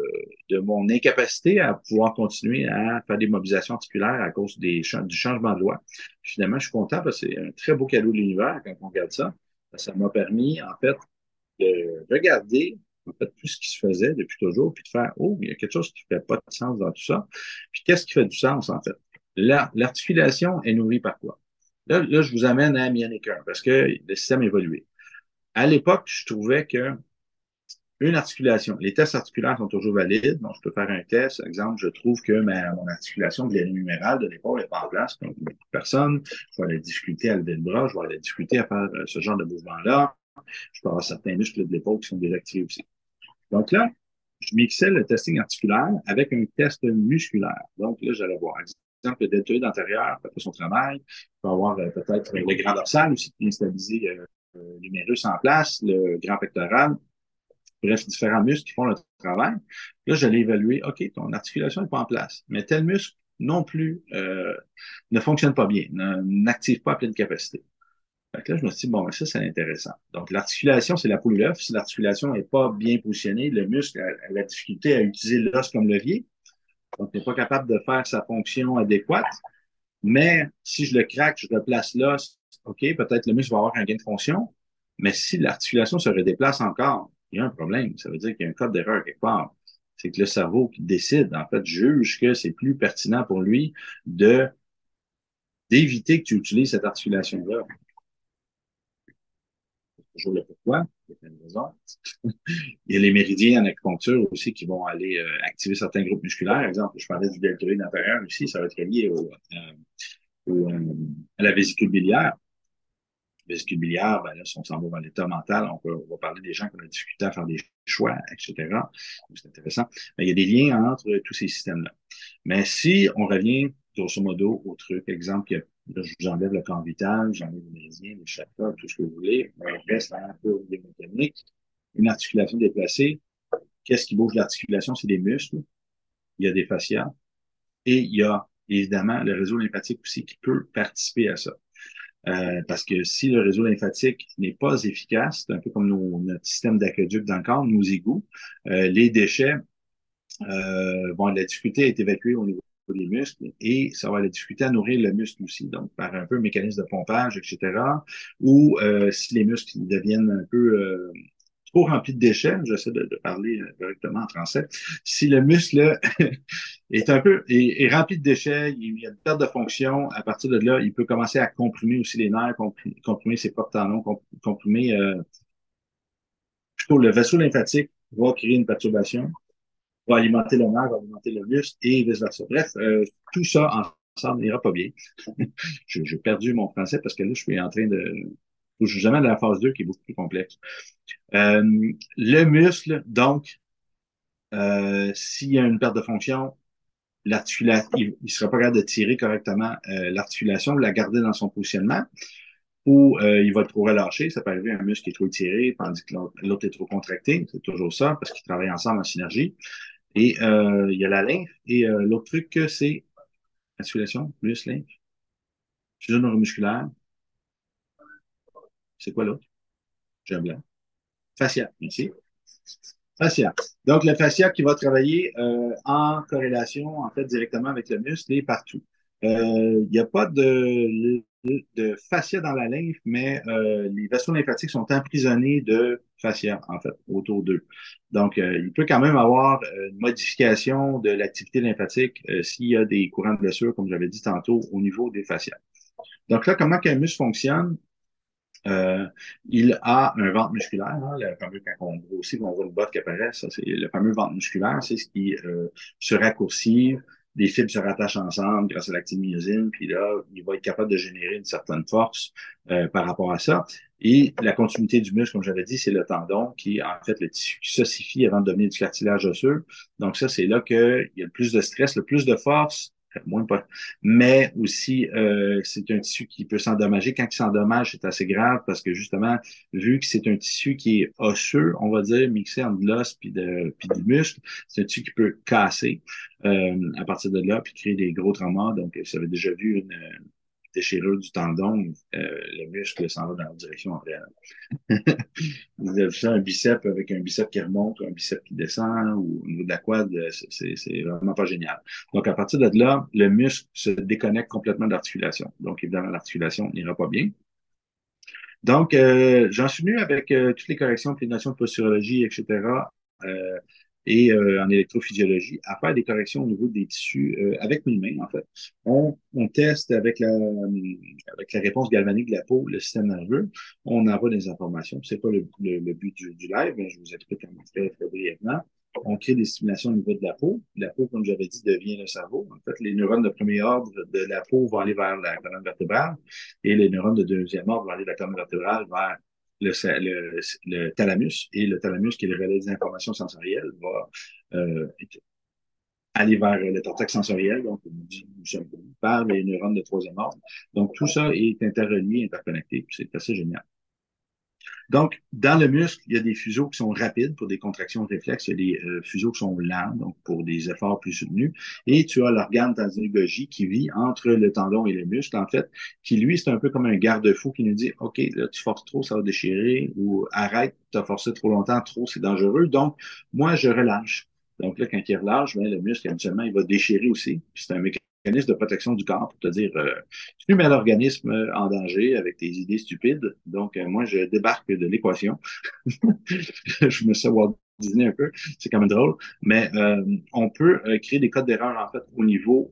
de mon incapacité à pouvoir continuer à faire des mobilisations articulaires à cause des, du changement de loi. finalement, je suis content parce que c'est un très beau cadeau de l'univers quand on regarde ça. Ça m'a permis, en fait, de regarder en fait, tout ce qui se faisait depuis toujours, puis de faire, oh, il y a quelque chose qui ne fait pas de sens dans tout ça. Puis qu'est-ce qui fait du sens, en fait? L'articulation est nourrie par quoi? Là, là, je vous amène à Myanmar parce que le système évolué. À l'époque, je trouvais que une articulation, les tests articulaires sont toujours valides. Donc, je peux faire un test. Exemple, je trouve que ma, mon articulation numérale de l'épaule n'est pas en place. Donc, beaucoup de personnes, je vais la difficulté à lever le bras, je vais la difficulté à faire euh, ce genre de mouvement-là. Je peux avoir certains muscles de l'épaule qui sont désactivés aussi. Donc là, je mixais le testing articulaire avec un test musculaire. Donc là, j'allais voir, exemple, le deltoïde antérieur fait son travail. Je peux avoir euh, peut-être le grand dorsal aussi qui vient stabiliser euh, euh, l'humérus en place, le grand pectoral. Bref, différents muscles qui font le travail. Là, j'allais évaluer, OK, ton articulation n'est pas en place, mais tel muscle non plus euh, ne fonctionne pas bien, n'active pas à pleine capacité. Fait là, je me suis dit, bon, ça, c'est intéressant. Donc, l'articulation, c'est la poule d'œuf. Si l'articulation n'est pas bien positionnée, le muscle a, la difficulté à utiliser l'os comme levier. Donc, n'est pas capable de faire sa fonction adéquate. Mais si je le craque, je replace l'os, OK, peut-être le muscle va avoir un gain de fonction. Mais si l'articulation se redéplace encore, il y a un problème. Ça veut dire qu'il y a un code d'erreur quelque part. C'est que le cerveau qui décide, en fait, juge que c'est plus pertinent pour lui de d'éviter que tu utilises cette articulation-là toujours le pourquoi, il y a raison. il y a les méridiens en acupuncture aussi qui vont aller euh, activer certains groupes musculaires. Par exemple, je parlais du deltoïde intérieur ici, ça va être lié euh, euh, à la vésicule biliaire. La vésicule biliaire, ben si on s'en va dans l'état mental, on, va parler des gens qui ont la difficulté à faire des choix, etc. C'est intéressant. Il y a des liens entre tous ces systèmes-là. Mais si on revient, grosso modo, au truc, exemple, Là, je vous enlève le camp vital, j'enlève les méridiens, les chakras, tout ce que vous voulez. On reste un peu au mécanique. Une articulation déplacée. Qu'est-ce qui bouge l'articulation? C'est des muscles. Il y a des fascias. Et il y a évidemment le réseau lymphatique aussi qui peut participer à ça. Euh, parce que si le réseau lymphatique n'est pas efficace, c'est un peu comme notre système d'aqueduc dans le corps, nos égouts, euh, les déchets euh, vont la difficulté à être évacués au niveau des muscles et ça va la difficulté à nourrir le muscle aussi, donc par un peu mécanisme de pompage, etc. Ou euh, si les muscles deviennent un peu euh, trop remplis de déchets, j'essaie de, parler directement en français, si le muscle est un peu est, rempli de déchets, il y a une perte de fonction, à partir de là, il peut commencer à comprimer aussi les nerfs, comprimer, ses propres tendons, comprimer euh, plutôt le vaisseau lymphatique va créer une perturbation va alimenter le nerf, va alimenter le muscle et vice-versa. Bref, euh, tout ça ensemble n'ira pas bien. J'ai perdu mon français parce que là, je suis en train de... Suis jamais dans la phase 2 qui est beaucoup plus complexe. Euh, le muscle, donc, euh, s'il y a une perte de fonction, l'articulation, il ne sera pas capable de tirer correctement euh, l'articulation, la garder dans son positionnement, ou il va trop relâcher. Ça peut arriver un muscle qui est trop étiré, tandis que l'autre est trop contracté. C'est toujours ça, parce qu'ils travaillent ensemble en synergie. Et il y a la lymphe. Et l'autre truc, c'est articulation plus lymphe. Fusion neuromusculaire. C'est quoi l'autre? J'ai un blanc. Fascia, merci. Fascia. Donc, le fascia qui va travailler euh, en corrélation, en fait, directement avec le muscle et partout. Il n'y a pas de fascia dans la lymphe, mais euh, les vaisseaux lymphatiques sont emprisonnés de fascia, en fait, autour d'eux. Donc, euh, il peut quand même avoir euh, une modification de l'activité lymphatique s'il y a des courants de blessure, comme j'avais dit tantôt, au niveau des fascias. Donc là, comment qu'un muscle fonctionne? Il a un ventre musculaire, hein, le fameux, quand on grossit, on voit le botte qui apparaît, ça c'est le fameux ventre musculaire, c'est ce qui se raccourcit, les fibres se rattachent ensemble grâce à l'actine puis là, il va être capable de générer une certaine force euh, par rapport à ça. Et la continuité du muscle, comme j'avais dit, c'est le tendon qui, en fait, le tissu qui s'ossifie avant de devenir du cartilage osseux. Donc ça, c'est là qu'il y a le plus de stress, le plus de force moins pas. Mais aussi, euh, c'est un tissu qui peut s'endommager. Quand il s'endommage, c'est assez grave parce que justement, vu que c'est un tissu qui est osseux, on va dire, mixé entre de l'os puis de puis du muscle, c'est un tissu qui peut casser euh, à partir de là puis créer des gros traumas. Donc, ça avait déjà vu une, déchirure du tendon, euh, le muscle s'en va dans la direction en Vous avez ça, un bicep avec un bicep qui remonte, ou un bicep qui descend, ou au niveau de la quad, c'est vraiment pas génial. Donc, à partir de là, le muscle se déconnecte complètement de l'articulation. Donc, évidemment, l'articulation n'ira pas bien. Donc, euh, j'en suis venu avec euh, toutes les corrections, les notions de posturologie, etc. Euh, et euh, en électrophysiologie à faire des corrections au niveau des tissus euh, avec mes mains, en fait. On, on teste avec la, avec la réponse galvanique de la peau le système nerveux. On envoie des informations. C'est pas le, le, but du, du, live, mais je vous explique comment très, très brièvement. On crée des stimulations au niveau de la peau. La peau, comme j'avais dit, devient le cerveau. En fait, les neurones de premier ordre de la peau vont aller vers la colonne vertébrale et les neurones de deuxième ordre vont aller de la colonne vertébrale vers le, thalamus, et le thalamus, qui est le relais des informations sensorielles, va euh, aller vers le cortex sensoriel, donc par les neurones de troisième ordre. Donc, tout ça est interrelié, interconnecté, c'est assez génial. Donc, dans le muscle, il y a des fuseaux qui sont rapides pour des contractions réflexes. Il y a des euh, fuseaux qui sont lents, donc pour des efforts plus soutenus. Et tu as l'organe tendinogogie qui vit entre le tendon et le muscle, en fait, qui lui, c'est un peu comme un garde-fou qui nous dit, OK, là, tu forces trop, ça va déchirer, ou arrête, tu as forcé trop longtemps, trop, c'est dangereux. Donc, moi, je relâche. Donc là, quand il relâche, ben, le muscle, habituellement, il va déchirer aussi. C'est un mécanisme de protection du corps pour te dire euh, tu mets l'organisme en danger avec tes idées stupides. Donc, euh, moi, je débarque de l'équation. je me sais Walt un peu, c'est quand même drôle. Mais euh, on peut créer des codes d'erreur, en fait, au niveau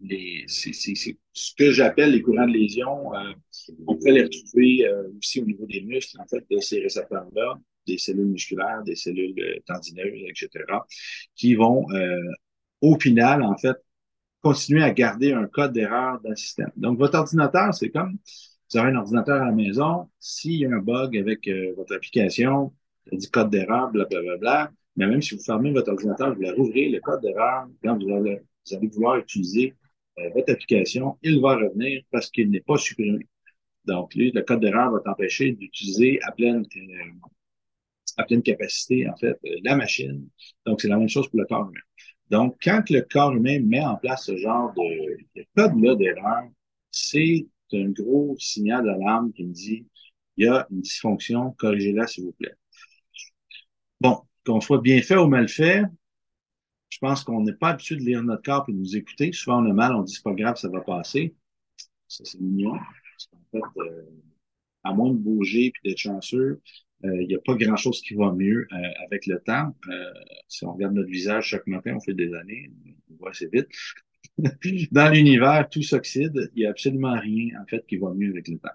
des. C'est ce que j'appelle les courants de lésion. on peut les retrouver aussi au niveau des muscles, en fait, de ces récepteurs-là, des cellules musculaires, des cellules tendineuses, etc., qui vont, au final, en fait, continuer à garder un code d'erreur le système. Donc, votre ordinateur, c'est comme vous avez un ordinateur à la maison. S'il y a un bug avec euh, votre application, il du code d'erreur, blablabla. Mais même si vous fermez votre ordinateur, vous allez rouvrir le code d'erreur, quand vous allez, vouloir utiliser euh, votre application, il va revenir parce qu'il n'est pas supprimé. Donc, lui, le code d'erreur va t'empêcher d'utiliser à pleine, euh, à pleine capacité, en fait, la machine. Donc, c'est la même chose pour le corps humain. Donc, quand le corps humain met en place ce genre de, code-là d'erreur, c'est un gros signal d'alarme qui me dit il y a une dysfonction, corrigez-la s'il vous plaît. Bon, qu'on soit bien fait ou mal fait, je pense qu'on n'est pas habitué de lire notre corps et de nous écouter. Souvent, on a mal, on dit c'est pas grave, ça va passer. Ça, c'est mignon. Parce qu'en fait, euh, à moins de bouger et d'être chanceux, il n'y a pas grand-chose qui va mieux euh, avec le temps. Euh, si on regarde notre visage chaque matin, on fait des années, on voit assez vite. Dans l'univers, tout s'oxyde. Il n'y a absolument rien, en fait, qui va mieux avec le temps.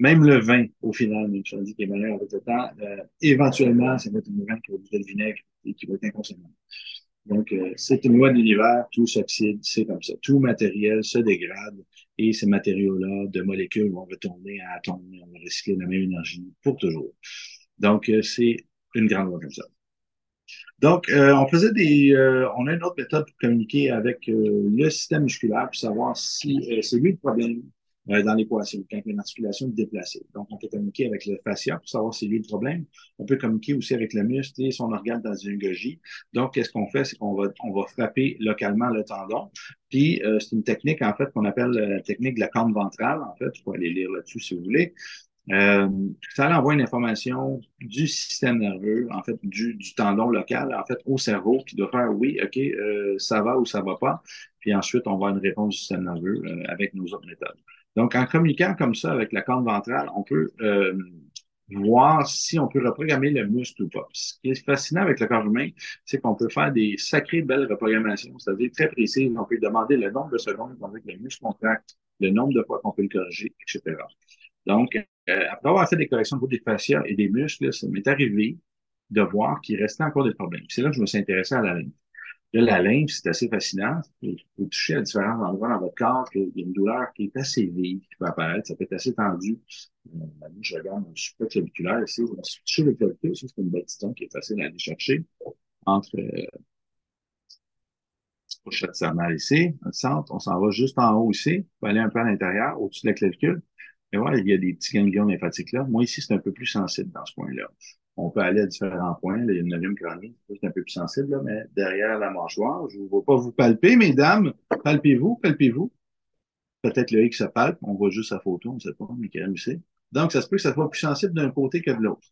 Même le vin, au final, même si on dit qu'il est meilleur avec le temps, euh, éventuellement, ça va être un vin qui va goûter le vinaigre et qui va être inconsommable. Donc, c'est une loi de l'univers, tout s'oxyde, c'est comme ça. Tout matériel se dégrade et ces matériaux-là, de molécules, vont retourner à atomes, on va recycler la même énergie pour toujours. Donc, euh, c'est une grande loi comme ça. Donc, euh, on faisait des, euh, on a une autre méthode pour communiquer avec le système musculaire pour savoir si c'est lui le problème dans l'équation, quand une articulation déplacée. Donc, on peut communiquer avec le fascia pour savoir si c'est lui le problème. On peut communiquer aussi avec le muscle et son organe dans une gogie. Donc, qu'est-ce qu'on fait? C'est qu'on va, on va frapper localement le tendon. Puis, c'est une technique, en fait, qu'on appelle la technique de la corne ventrale. En fait, je peux aller lire là-dessus si vous voulez. Euh, ça envoie une information du système nerveux, en fait, du, du, tendon local, en fait, au cerveau, qui doit faire oui, OK, euh, ça va ou ça va pas. Puis ensuite, on va avoir une réponse du système nerveux euh, avec nos autres méthodes. Donc, en communiquant comme ça avec la corne ventrale, on peut euh, voir si on peut reprogrammer le muscle ou pas. Ce qui est fascinant avec le corps humain, c'est qu'on peut faire des sacrées belles reprogrammations, c'est-à-dire très précises. On peut demander le nombre de secondes avec le muscle contracte, le nombre de fois qu'on peut le corriger, etc. Donc, euh, après avoir fait des corrections au niveau des fascias et des muscles, ça m'est arrivé de voir qu'il restait encore des problèmes. C'est là que je me suis intéressé à la lymphe. Là, la lymphe, c'est assez fascinant. Vous pouvez toucher à différents endroits dans votre corps, qu'il y a une douleur qui est assez vive, qui peut apparaître. Ça peut être assez tendu. Euh, je regarde mon supraclaviculaire ici. Je me suis touché le clavicule. c'est une bâtisseur qui est facile à aller chercher entre, euh, pochette ici, le centre. On s'en va juste en haut ici. On va aller un peu à l'intérieur, au-dessus de la clavicule. Et voilà, il y a des petits ganglions lymphatiques là. Moi, ici, c'est un peu plus sensible dans ce point-là. On peut aller à différents points. Là, il y a une neuvième crânienne, c'est un peu plus sensible, là, mais derrière la mâchoire, je ne vois pas vous palper, mesdames. Palpez-vous, palpez-vous. Peut-être le X se palpe, on voit juste sa photo, on ne sait pas, mais quand même ici. Donc, ça se peut que ça soit plus sensible d'un côté que de l'autre.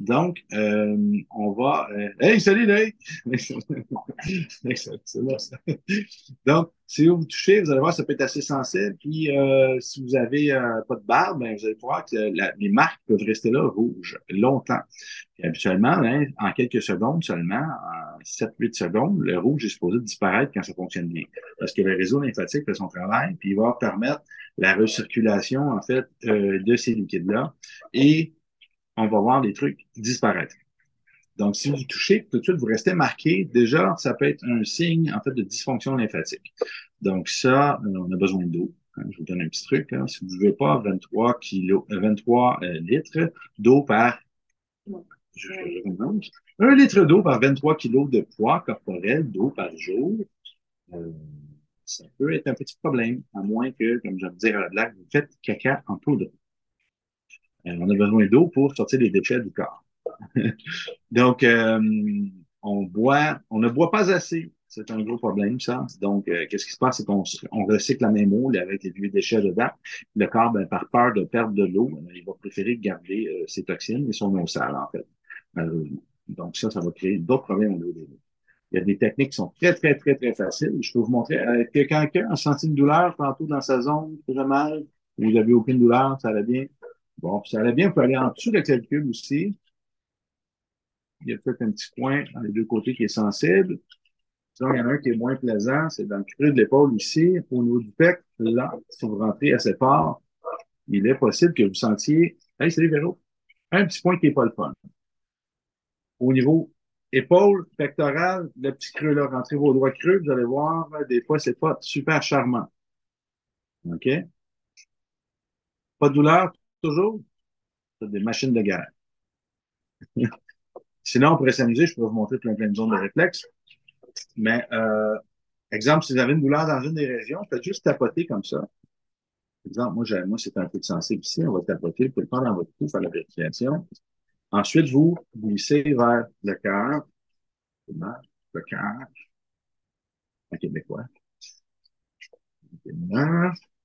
Donc, euh, on va... Euh, hey, salut, Loïc! Donc, si vous vous touchez, vous allez voir, ça peut être assez sensible. Puis, euh, si vous avez euh, pas de barbe, ben, vous allez voir que les marques peuvent rester là rouges longtemps. Habituellement, hein, en quelques secondes seulement, en 7-8 secondes, le rouge est supposé disparaître quand ça fonctionne bien. Parce que le réseau lymphatique fait son travail, puis il va permettre la recirculation, en fait, euh, de ces liquides-là. Et on va voir les trucs disparaître. Donc, si vous touchez, tout de suite, vous restez marqué. Déjà, ça peut être un signe, en fait, de dysfonction lymphatique. Donc, ça, euh, on a besoin d'eau. Hein. je vous donne un petit truc. Hein. Si vous ne voulez pas 23 kilos, 23 euh, litres d'eau par, je, un litre d'eau par 23 kilos de poids corporel d'eau par jour, euh, ça peut être un petit problème, à moins que, comme je dire à la blague, vous faites caca en poudre. Euh, on a besoin d'eau pour sortir les déchets du corps. Donc, euh, on boit, on ne boit pas assez. C'est un gros problème, ça. Donc, euh, qu'est-ce qui se passe? C'est qu'on on recycle la même eau avec les vieux déchets dedans. Le corps, ben, par peur de perdre de l'eau, il va préférer garder ses toxines et son eau sale, en fait. donc, ça, ça va créer d'autres problèmes au niveau des eaux. Il y a des techniques qui sont très, très, très, très faciles. Je peux vous montrer. Euh, que quelqu'un a senti une douleur tantôt dans sa zone, très mal, vous n'avez aucune douleur, ça allait bien? Bon, ça allait bien, on peut aller en dessous de la calcul aussi. Il y a peut-être un petit coin dans les deux côtés qui est sensible. Sinon, il y en a un qui est moins plaisant, c'est dans le creux de l'épaule ici, au niveau du pec. Là, si vous rentrez assez fort, il est possible que vous sentiez, hey, salut Véro, un petit point qui n'est pas le fun. Au niveau épaule, pectorale, le petit creux là, rentrez vos doigts creux, vous allez voir, des fois, c'est pas super charmant. OK? Pas de douleur, toujours? C'est des machines de guerre. Sinon, on pourrait s'amuser, je pourrais vous montrer plein, plein de zones de réflexe. Mais, euh, exemple, si vous avez une douleur dans une des régions, faites juste tapoter comme ça. Exemple, moi, moi c'est un peu de sensible ici, on va tapoter, vous pouvez le prendre dans votre cou, faire la vérification. Ensuite, vous glissez vers le cœur, le cœur, en québécois.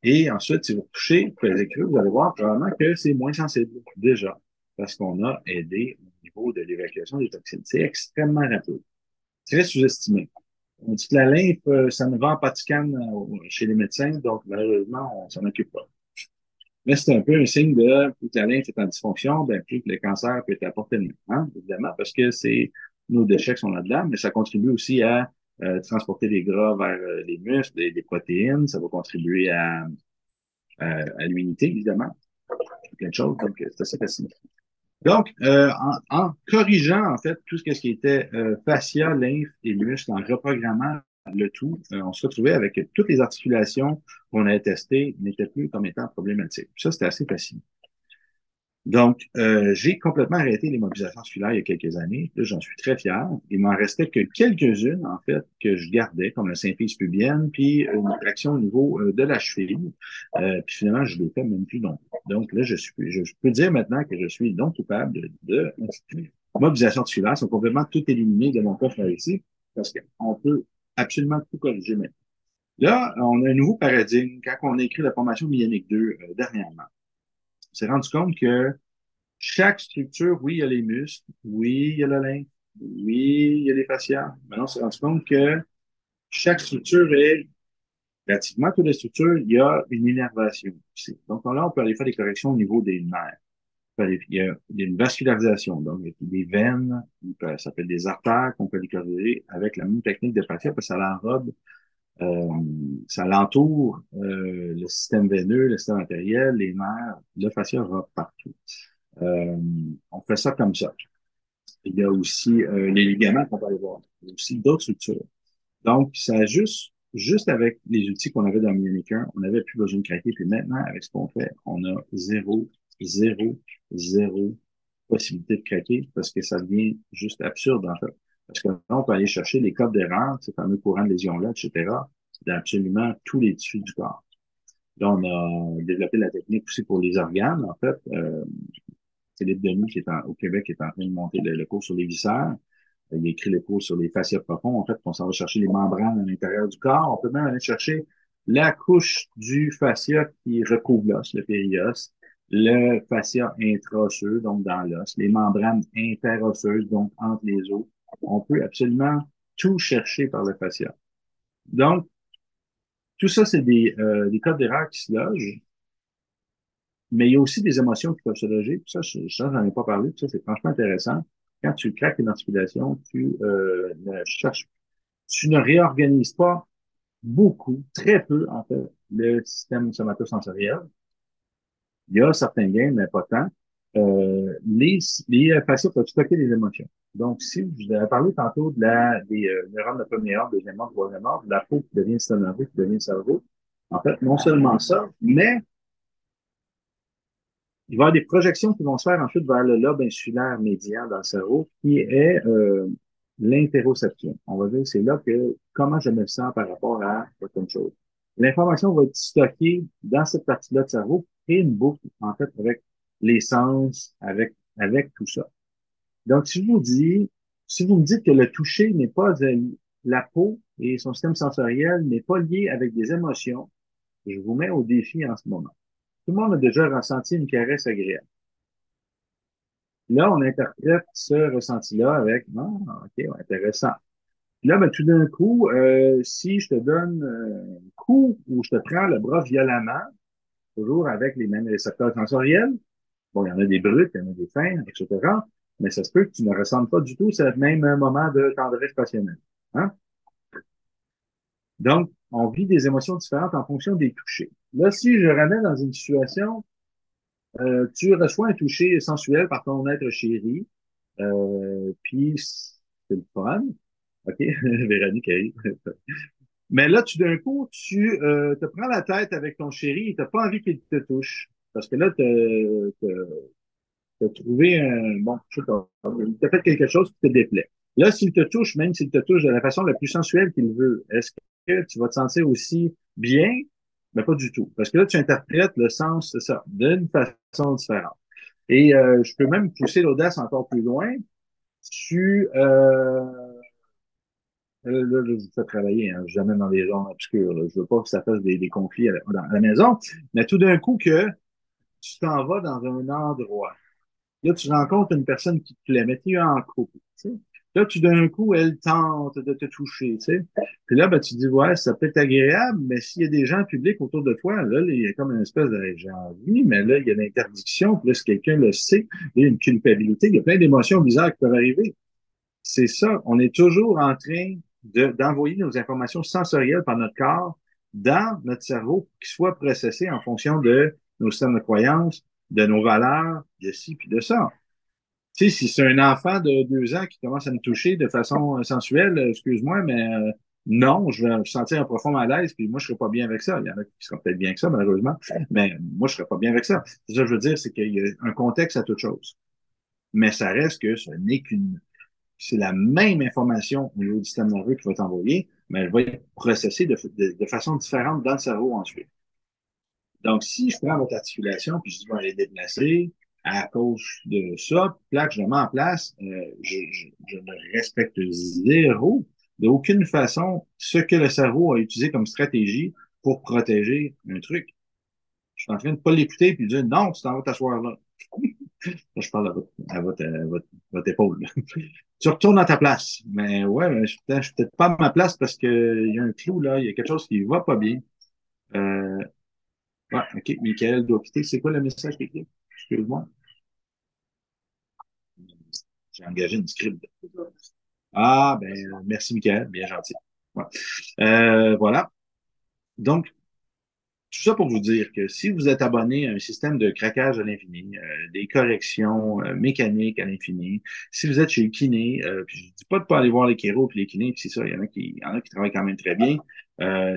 Et ensuite, si vous touchez écrire, vous allez voir probablement que c'est moins sensible déjà, parce qu'on a aidé au niveau de l'évacuation des toxines. C'est extrêmement rapide, très sous-estimé. On dit que la lymphe, euh, ça ne vend pas de euh, chez les médecins, donc malheureusement, on s'en occupe pas. Mais c'est un peu un signe de plus la lymphe est en dysfonction, ben, plus que le cancer peut être apporté de hein, évidemment, parce que c'est nos déchets qui sont là-dedans, mais ça contribue aussi à euh, transporter les gras vers euh, les muscles, des, des, protéines, ça va contribuer à, à, à l'immunité, évidemment. Plein de choses, donc c'est assez facile. Donc, euh, en, en, corrigeant en fait tout ce qui était euh, fascia, lymphe et muscles, en reprogrammant le tout, euh, on se retrouvait avec toutes les articulations qu'on avait testées n'étaient plus comme étant problématiques. Ça, c'était assez facile. Donc, euh, j'ai complètement arrêté les mobilisations musculaires il y a quelques années. Là, j'en suis très fier. Il m'en restait que quelques-unes, en fait, que je gardais, comme la symphyse pubienne, puis une traction au niveau euh, de la cheville. Euh, puis finalement, je ne l'ai fait même plus non. Donc là, je suis, je, peux dire maintenant que je suis non coupable de, de mobilisation musculaire. Ils sont complètement tout éliminés de mon coffre ici, parce qu'on peut absolument tout corriger maintenant. Là, on a un nouveau paradigme quand on a écrit la formation myénique 2 euh, dernièrement. S'est rendu compte que chaque structure, oui, il y a les muscles, oui, il y a la lymphe, oui, il y a les fascias. Maintenant, on s'est rendu compte que chaque structure est, pratiquement toutes les structures, il y a une innervation. Donc là, on peut aller faire des corrections au niveau des nerfs. Il y a une vascularisation, donc il y a des veines, ça s'appelle des artères qu'on peut les corriger avec la même technique de fascia parce que ça l'enrobe ça l'entoure euh, le système veineux, le système artériel, les nerfs, le fascia va partout. Euh, on fait ça comme ça. Il y a aussi euh, les ligaments qu'on peut aller voir. Il y a aussi d'autres structures. Donc, ça juste, juste avec les outils qu'on avait dans 1, on n'avait plus besoin de craquer. Puis maintenant, avec ce qu'on fait, on a zéro, zéro, zéro possibilité de craquer parce que ça devient juste absurde en fait. Parce que là, on peut aller chercher les codes d'erreur, ces fameux courants de lésion-là, etc., dans absolument tous les tissus du corps. Là, on a développé la technique aussi pour les organes. En fait, euh, Philippe Denis, qui est au Québec, qui est en train de monter le, cours sur les viscères. Il a écrit le cours sur les fascias profonds. En fait, on s'en va chercher les membranes à l'intérieur du corps. On peut même aller chercher la couche du fascia qui recouvre l'os, le périos, le fascia intraosseux, donc dans l'os, les membranes interosseuses, donc entre les os. On peut absolument tout chercher par le fascia. Donc, tout ça, c'est des, euh, des codes d'erreur qui se logent. Mais il y a aussi des émotions qui peuvent se loger. ça, je, j'en ai pas parlé. ça, c'est franchement intéressant. Quand tu craques une articulation, tu euh, ne cherches, tu ne réorganises pas beaucoup, très peu, en fait, le système somatosensoriel. Il y a certains gains, mais pas tant. Euh, les, les patients peuvent stocker des émotions. Donc, si vous avez parlé tantôt de la, des euh, neurones de premier ordre, deuxième ordre, troisième ordre, de la peau qui devient nerveux, qui devient cerveau, en fait, non seulement ça, mais il va y avoir des projections qui vont se faire ensuite vers le lobe insulaire médian dans le cerveau, qui est euh, l'interoception. On va dire, c'est là que comment je me sens par rapport à certaines chose. L'information va être stockée dans cette partie-là de cerveau, et une boucle, en fait, avec les sens, avec, avec tout ça. Donc, si je vous dis, si vous me dites que le toucher n'est pas la peau et son système sensoriel n'est pas lié avec des émotions, je vous mets au défi en ce moment. Tout le monde a déjà ressenti une caresse agréable. Là, on interprète ce ressenti-là avec Ah, OK, intéressant. là, ben, tout d'un coup, euh, si je te donne un coup ou je te prends le bras violemment, toujours avec les mêmes récepteurs sensoriels, il y en a des bruts, il y en a des fins, etc., mais ça se peut que tu ne ressentes pas du tout ce même moment de tendresse passionnelle. Hein? Donc, on vit des émotions différentes en fonction des touchés. Là, si je ramène dans une situation, euh, tu reçois un toucher sensuel par ton être chéri, euh, puis c'est le fun. OK, Véronique arrive. Mais là, tu d'un coup, tu euh, te prends la tête avec ton chéri et tu n'as pas envie qu'il te touche. Parce que là, tu as trouvé un... Bon, je sais pas, tu as fait quelque chose qui te déplaît. Là, s'il te touche, même s'il te touche de la façon la plus sensuelle qu'il veut, est-ce que tu vas te sentir aussi bien? Mais pas du tout. Parce que là, tu interprètes le sens, de ça, d'une façon différente. Et euh, je peux même pousser l'audace encore plus loin. Tu... Euh, Là, je vous fais travailler, hein, jamais dans des zones obscures. Là. Je veux pas que ça fasse des, conflits à dans la maison. Mais tout d'un coup que tu t'en vas dans un endroit. Là, tu rencontres une personne qui te plaît, mais tu es en couple. Tu. Là, tout d'un coup, elle tente de te toucher, tu. Puis là, ben, tu dis, ouais, ça peut être agréable, mais s'il y a des gens publics autour de toi, là, il y a comme une espèce de, j'ai envie, mais là, il y a l'interdiction, puis là, si quelqu'un le sait, il y a une culpabilité, il y a plein d'émotions bizarres qui peuvent arriver. C'est ça. On est toujours en train d'envoyer nos informations sensorielles par notre corps dans notre cerveau pour qu'ils soient processés en fonction de nos systèmes de croyances, de nos valeurs, de ci puis de ça. Tu sais, si c'est un enfant de deux ans qui commence à me toucher de façon sensuelle, excuse-moi, mais euh, non, je vais me sentir un profond malaise, puis moi, je serais pas bien avec ça. Il y en a qui seront peut-être bien avec ça, malheureusement, mais moi, je serais pas bien avec ça. C'est ça que je veux dire, c'est qu'il y a un contexte à toute chose. Mais ça reste que ce n'est qu'une c'est la même information au niveau du système nerveux qui va être envoyée, mais elle va être processée de, façon différente dans le cerveau ensuite. Donc, si je prends votre articulation, puis je dis, bon, est déplacée à cause de ça, là que je mets en place, euh, je, je, je, ne respecte zéro, de aucune façon, ce que le cerveau a utilisé comme stratégie pour protéger un truc. Je suis en train de pas l'écouter puis de dire, non, tu t'en vas t'asseoir là. je parle à votre, à votre, à votre épaule. tu retournes à ta place. Mais ouais, je, je suis peut-être pas à ma place parce qu'il y a un clou là, il y a quelque chose qui va pas bien. Euh, ouais, ok, Michael doit quitter. C'est quoi le message est Excuse-moi. J'ai engagé une script. Ah, ben, merci Michael, bien gentil. Euh, voilà. Donc, tout ça pour vous dire que si vous êtes abonné à un système de craquage à l'infini, euh, des corrections euh, mécaniques à l'infini, si vous êtes chez le kiné, euh, puis je dis pas de pas aller voir les kéros puis les kinés, puis c'est ça, il y en a qui, y en a qui travaillent quand même très bien.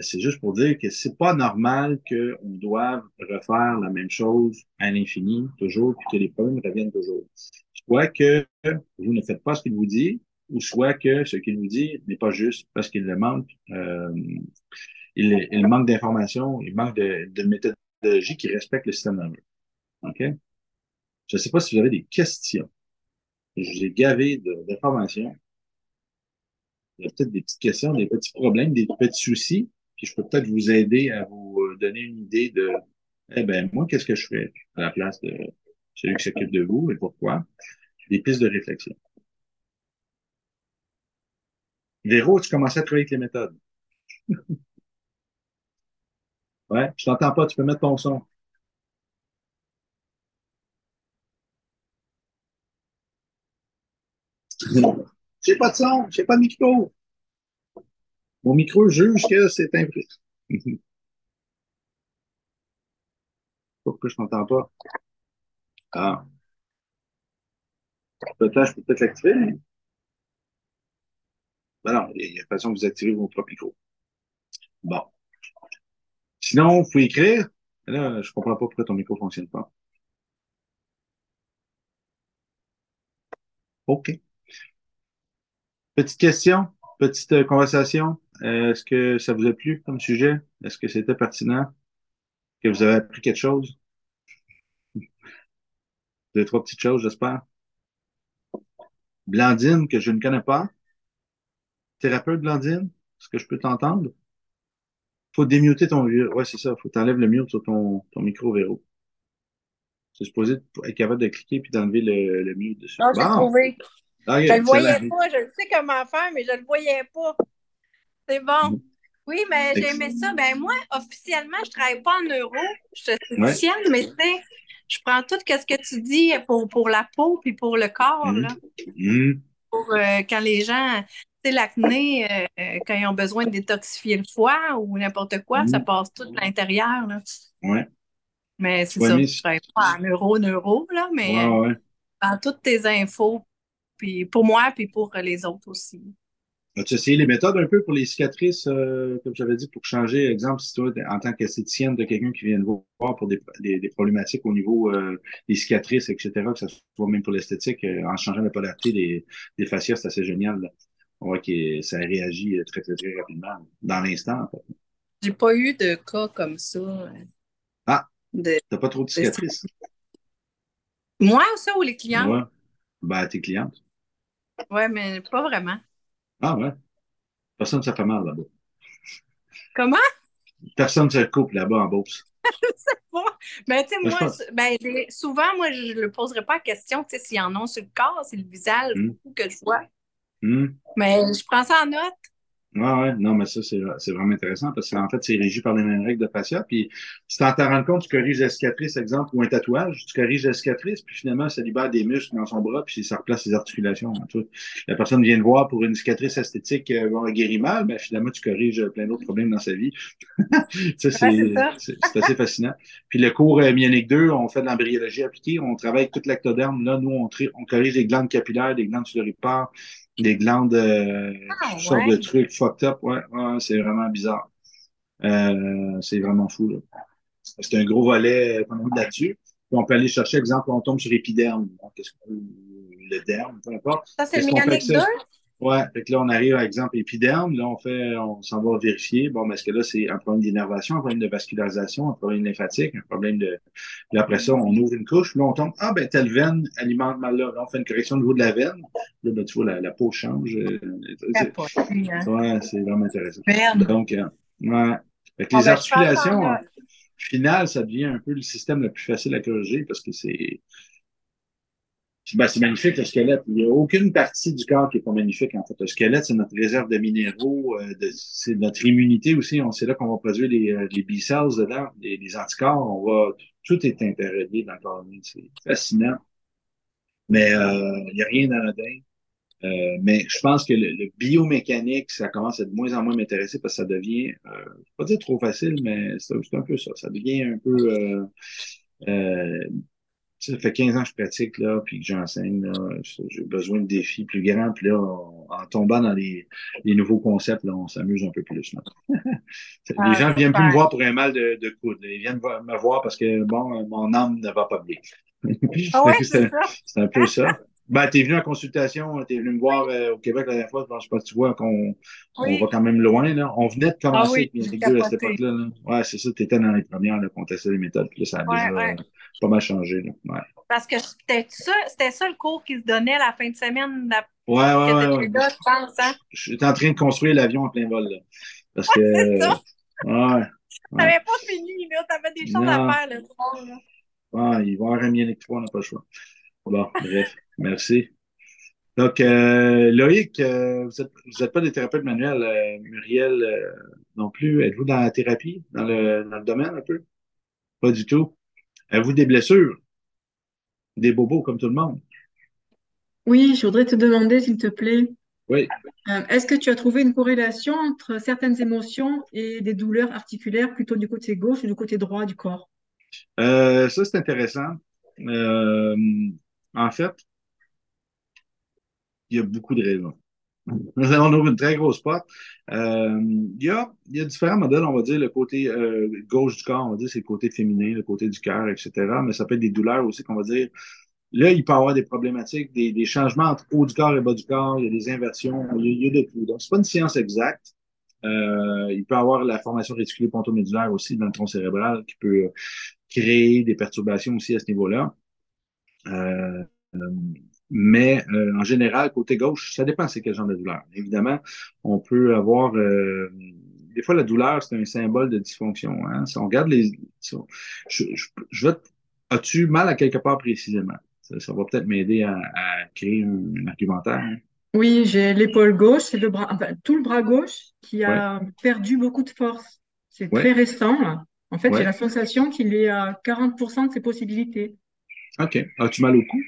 C'est juste pour dire que c'est pas normal qu'on doive refaire la même chose à l'infini toujours, puis que les problèmes reviennent toujours. Soit que vous ne faites pas ce qu'il vous dit, ou soit que ce qu'il nous dit n'est pas juste parce qu'il le manque, euh, il, il, manque d'informations, il manque de, de méthodologie qui respecte le système nerveux. OK? Je ne sais pas si vous avez des questions. J'ai gavé d'informations. Il y a peut-être des petites questions, des petits problèmes, des petits soucis, puis je peux peut-être vous aider à vous donner une idée de, eh ben, moi, qu'est-ce que je fais à la place de celui qui s'occupe de vous et pourquoi? Des pistes de réflexion. Véro, tu commençais à travailler avec les méthodes. ouais, je t'entends pas, tu peux mettre ton son. J'ai pas de son, j'ai pas de micro. Mon micro juge que c'est imprimé. Pourquoi je t'entends pas? Ah. Peut-être, je peux peut-être l'activer. Hein? Ben non, il y a façon que vous activez vos propre micro. Bon. Sinon, vous pouvez écrire. Là, je comprends pas pourquoi ton micro fonctionne pas. OK. Petite question, petite euh, conversation. Est-ce que ça vous a plu comme sujet? Est-ce que c'était pertinent? Que vous avez appris quelque chose? Deux, trois petites choses, j'espère. Blandine, que je ne connais pas. Thérapeute Blandine, est-ce que je peux t'entendre? Faut démuter ton Ouais, c'est ça. Faut t'enlèves le mute sur ton, ton micro Véro. C'est supposé être capable de cliquer puis d'enlever le, le mute dessus. Non, j'ai trouvé. Je ne le voyais pas. Je sais comment faire, mais je ne le voyais pas. C'est bon. Mm. Oui, mais j'aimais ça. Ben moi, officiellement, je ne travaille pas en neuro. Je suis esthéticienne, mais tu je prends tout ce que tu dis pour, pour la peau puis pour le corps. Mm. Là. Mm. Pour euh, quand les gens, tu sais, l'acné, euh, euh, quand ils ont besoin de détoxifier le foie ou n'importe quoi, ça passe tout à l'intérieur. Oui. Mais c'est ça, je ne travaille pas en neuro, neuro, là, mais dans toutes tes infos, puis pour moi, puis pour les autres aussi. As-tu essayé les méthodes un peu pour les cicatrices, euh, comme j'avais dit, pour changer, exemple, si toi, en tant qu'esthéticienne, de quelqu'un qui vient de voir pour des, des, problématiques au niveau euh, des cicatrices, etc., que ce soit même pour l'esthétique, euh, en changeant la polarité des, des fascias, c'est assez génial. On voit que ça réagit très, très, très rapidement, dans l'instant, en fait. J'ai pas eu de cas comme ça. Ah! T'as pas trop de cicatrices? Moi ou ça, ou les clients? Ouais. Ben, tes clientes. Ouais, mais pas vraiment. Ah ouais? Personne ne se fait mal là-bas. Comment? Personne ne se coupe là-bas en bourse. je sais pas. Mais tu sais, moi, ben, souvent, moi, je ne le poserai pas la question, tu sais, s'il y en a sur le corps, c'est le visage hmm. que je vois. Hmm. Mais je prends ça en note. Ouais, ouais, non, mais ça, c'est vraiment intéressant parce qu'en fait, c'est régi par les mêmes règles de fascia. Puis, si tu t'en rends compte, tu corriges la cicatrice, exemple, ou un tatouage, tu corriges la cicatrice, puis finalement, ça libère des muscles dans son bras, puis ça replace les articulations. Tout. La personne vient de voir pour une cicatrice esthétique, euh, guérit mal, mais finalement, tu corriges plein d'autres problèmes dans sa vie. c'est assez fascinant. Puis, le cours euh, Myonique 2, on fait de l'embryologie appliquée, on travaille avec toute l'actoderme. Là, nous, on, on corrige les glandes capillaires, les glandes sudoripares, des glandes, euh, ah, sortes de trucs fucked up. Ouais, ouais c'est vraiment bizarre. Euh, c'est vraiment fou. C'est un gros volet qu'on a mis là-dessus. Puis on peut aller chercher, exemple, on tombe sur l'épiderme. Le derme, peu importe. Ça, c'est le mécanique 2? Ouais, fait que là, on arrive à exemple épiderme, là, on fait, on s'en va vérifier. Bon, mais est-ce que là, c'est un problème d'énervation, un problème de vascularisation, un problème lymphatique, un problème de. Puis après ça, on ouvre une couche, là, on tombe, ah, ben, telle veine alimente mal là. on fait une correction au niveau de la veine. Là, ben, tu vois, la, peau change. Euh, hein. ouais, c'est vraiment intéressant. Donc, euh, ouais. Fait que les ben, articulations, finales, ça devient un peu le système le plus facile à corriger parce que c'est ben, c'est magnifique, le squelette. Il n'y a aucune partie du corps qui n'est pas magnifique, en fait. Le squelette, c'est notre réserve de minéraux, euh, c'est notre immunité aussi. On C'est là qu'on va produire les, euh, les B-cells dedans, les, les, anticorps. On va, tout est interrelié dans le corps C'est fascinant. Mais euh, il n'y a rien d'anodin. Euh, mais je pense que le, biomécanique, ça commence à de moins en moins m'intéresser parce que ça devient, euh, je vais pas dire trop facile, mais c'est un peu ça. Ça devient un peu euh, ça fait 15 ans que je pratique, là, puis que j'enseigne, j'ai besoin de défis plus grands, puis là, en tombant dans les, les, nouveaux concepts, là, on s'amuse un peu plus. les gens viennent plus me voir pour un mal de, de coude. Ils viennent me voir parce que, bon, mon âme ne va pas bien. Ah ouais, c'est un peu ça. Ben, tu es venu en consultation, tu es venu me voir euh, au Québec la dernière fois. Je pense que tu vois qu'on on va quand même loin. Là. On venait de commencer ah, oui, à cette époque-là. Là. Ouais, c'est ça. Tu étais dans les premières là, qu'on testait les méthodes. Puis là, ça a déjà ouais. Pas mal changé. Là. Ouais. Parce que c'était ça, ça le cours qui se donnait la fin de semaine. La... Ouais, ouais, ouais. ouais. Là, je pense. Hein? Je suis en train de construire l'avion en plein vol. Là. Parce que. ça. Ouais. T'avais pas fini, là. T'avais des choses à faire le soir. Là. Ah, il va y avoir un Miel 3, on n'a pas le choix. Bon, bref, merci. Donc, euh, Loïc, euh, vous n'êtes pas des thérapeutes manuels. Euh, Muriel non plus. Êtes-vous dans la thérapie, dans le, dans le domaine un peu? Pas du tout. Avez-vous des blessures? Des bobos comme tout le monde? Oui, je voudrais te demander, s'il te plaît. Oui. Est-ce que tu as trouvé une corrélation entre certaines émotions et des douleurs articulaires plutôt du côté gauche ou du côté droit du corps? ça, c'est intéressant. en fait, il y a beaucoup de raisons. On ouvre une très grosse porte. Euh, il, y a, y a, différents modèles, on va dire, le côté euh, gauche du corps, on va dire, c'est le côté féminin, le côté du cœur, etc. Mais ça peut être des douleurs aussi, qu'on va dire. Là, il peut y avoir des problématiques, des, des, changements entre haut du corps et bas du corps, il y a des inversions, il y a, de tout. Donc, c'est pas une science exacte. Euh, il peut y avoir la formation réticulée pontomédulaire aussi dans le tronc cérébral qui peut créer des perturbations aussi à ce niveau-là. Euh, mais euh, en général, côté gauche, ça dépend c'est quel genre de douleur. Évidemment, on peut avoir euh, des fois la douleur, c'est un symbole de dysfonction. Hein? Si on regarde les. je, je, je vais As-tu mal à quelque part précisément? Ça, va peut-être m'aider à, à, créer un, argumentaire. Hein? Oui, j'ai l'épaule gauche, le bras, enfin, tout le bras gauche qui a ouais. perdu beaucoup de force. C'est ouais. très récent. Là. En fait, ouais. j'ai la sensation qu'il est à 40% de ses possibilités. OK. As-tu mal au cou?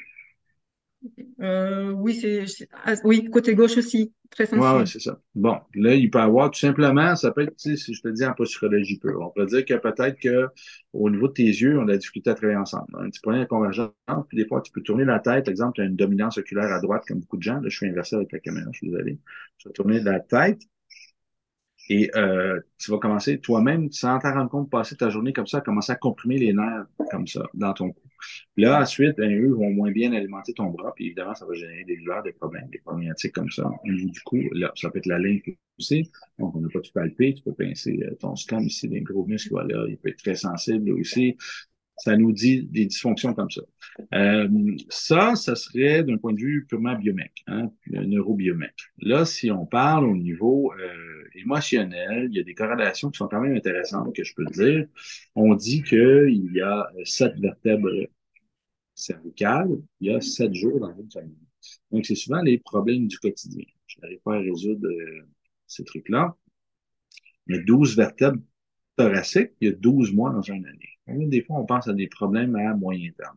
Euh, oui, c'est ah, oui, côté gauche aussi, très sensible. Oui, ouais, c'est ça. Bon, là, il peut avoir tout simplement, ça peut être, si je te dis en posturologie pure, on peut dire que peut-être que au niveau de tes yeux, on a la difficulté à travailler ensemble. Un petit problème de convergence, puis des fois, tu peux tourner la tête, exemple, tu as une dominance oculaire à droite, comme beaucoup de gens. Là, je suis inversé avec la caméra, je suis désolé. Tu vas tourner la tête, et euh, tu vas commencer toi-même, sans t'en rendre compte, passer ta journée comme ça, à commencer à comprimer les nerfs comme ça dans ton cou. Là, ensuite, ben, eux vont moins bien alimenter ton bras, puis évidemment, ça va générer des douleurs, des problèmes, des problématiques comme ça. Du cou, là, ça peut être la ligne poussée. Donc, on n'a pas tout palpé. Tu peux pincer euh, ton scam ici, des gros muscles, voilà. Il peut être très sensible aussi ça nous dit des dysfonctions comme ça. Euh, ça, ça serait d'un point de vue purement biomèque, hein, neurobiomèque. Là, si on parle au niveau euh, émotionnel, il y a des corrélations qui sont quand même intéressantes, que je peux dire. On dit qu'il y a sept vertèbres cervicales, il y a sept jours dans une famille. Donc, c'est souvent les problèmes du quotidien. Je n'arrive pas à résoudre euh, ces trucs-là. Mais 12 vertèbres thoraciques, il y a 12 mois dans une année. Des fois, on pense à des problèmes à moyen terme.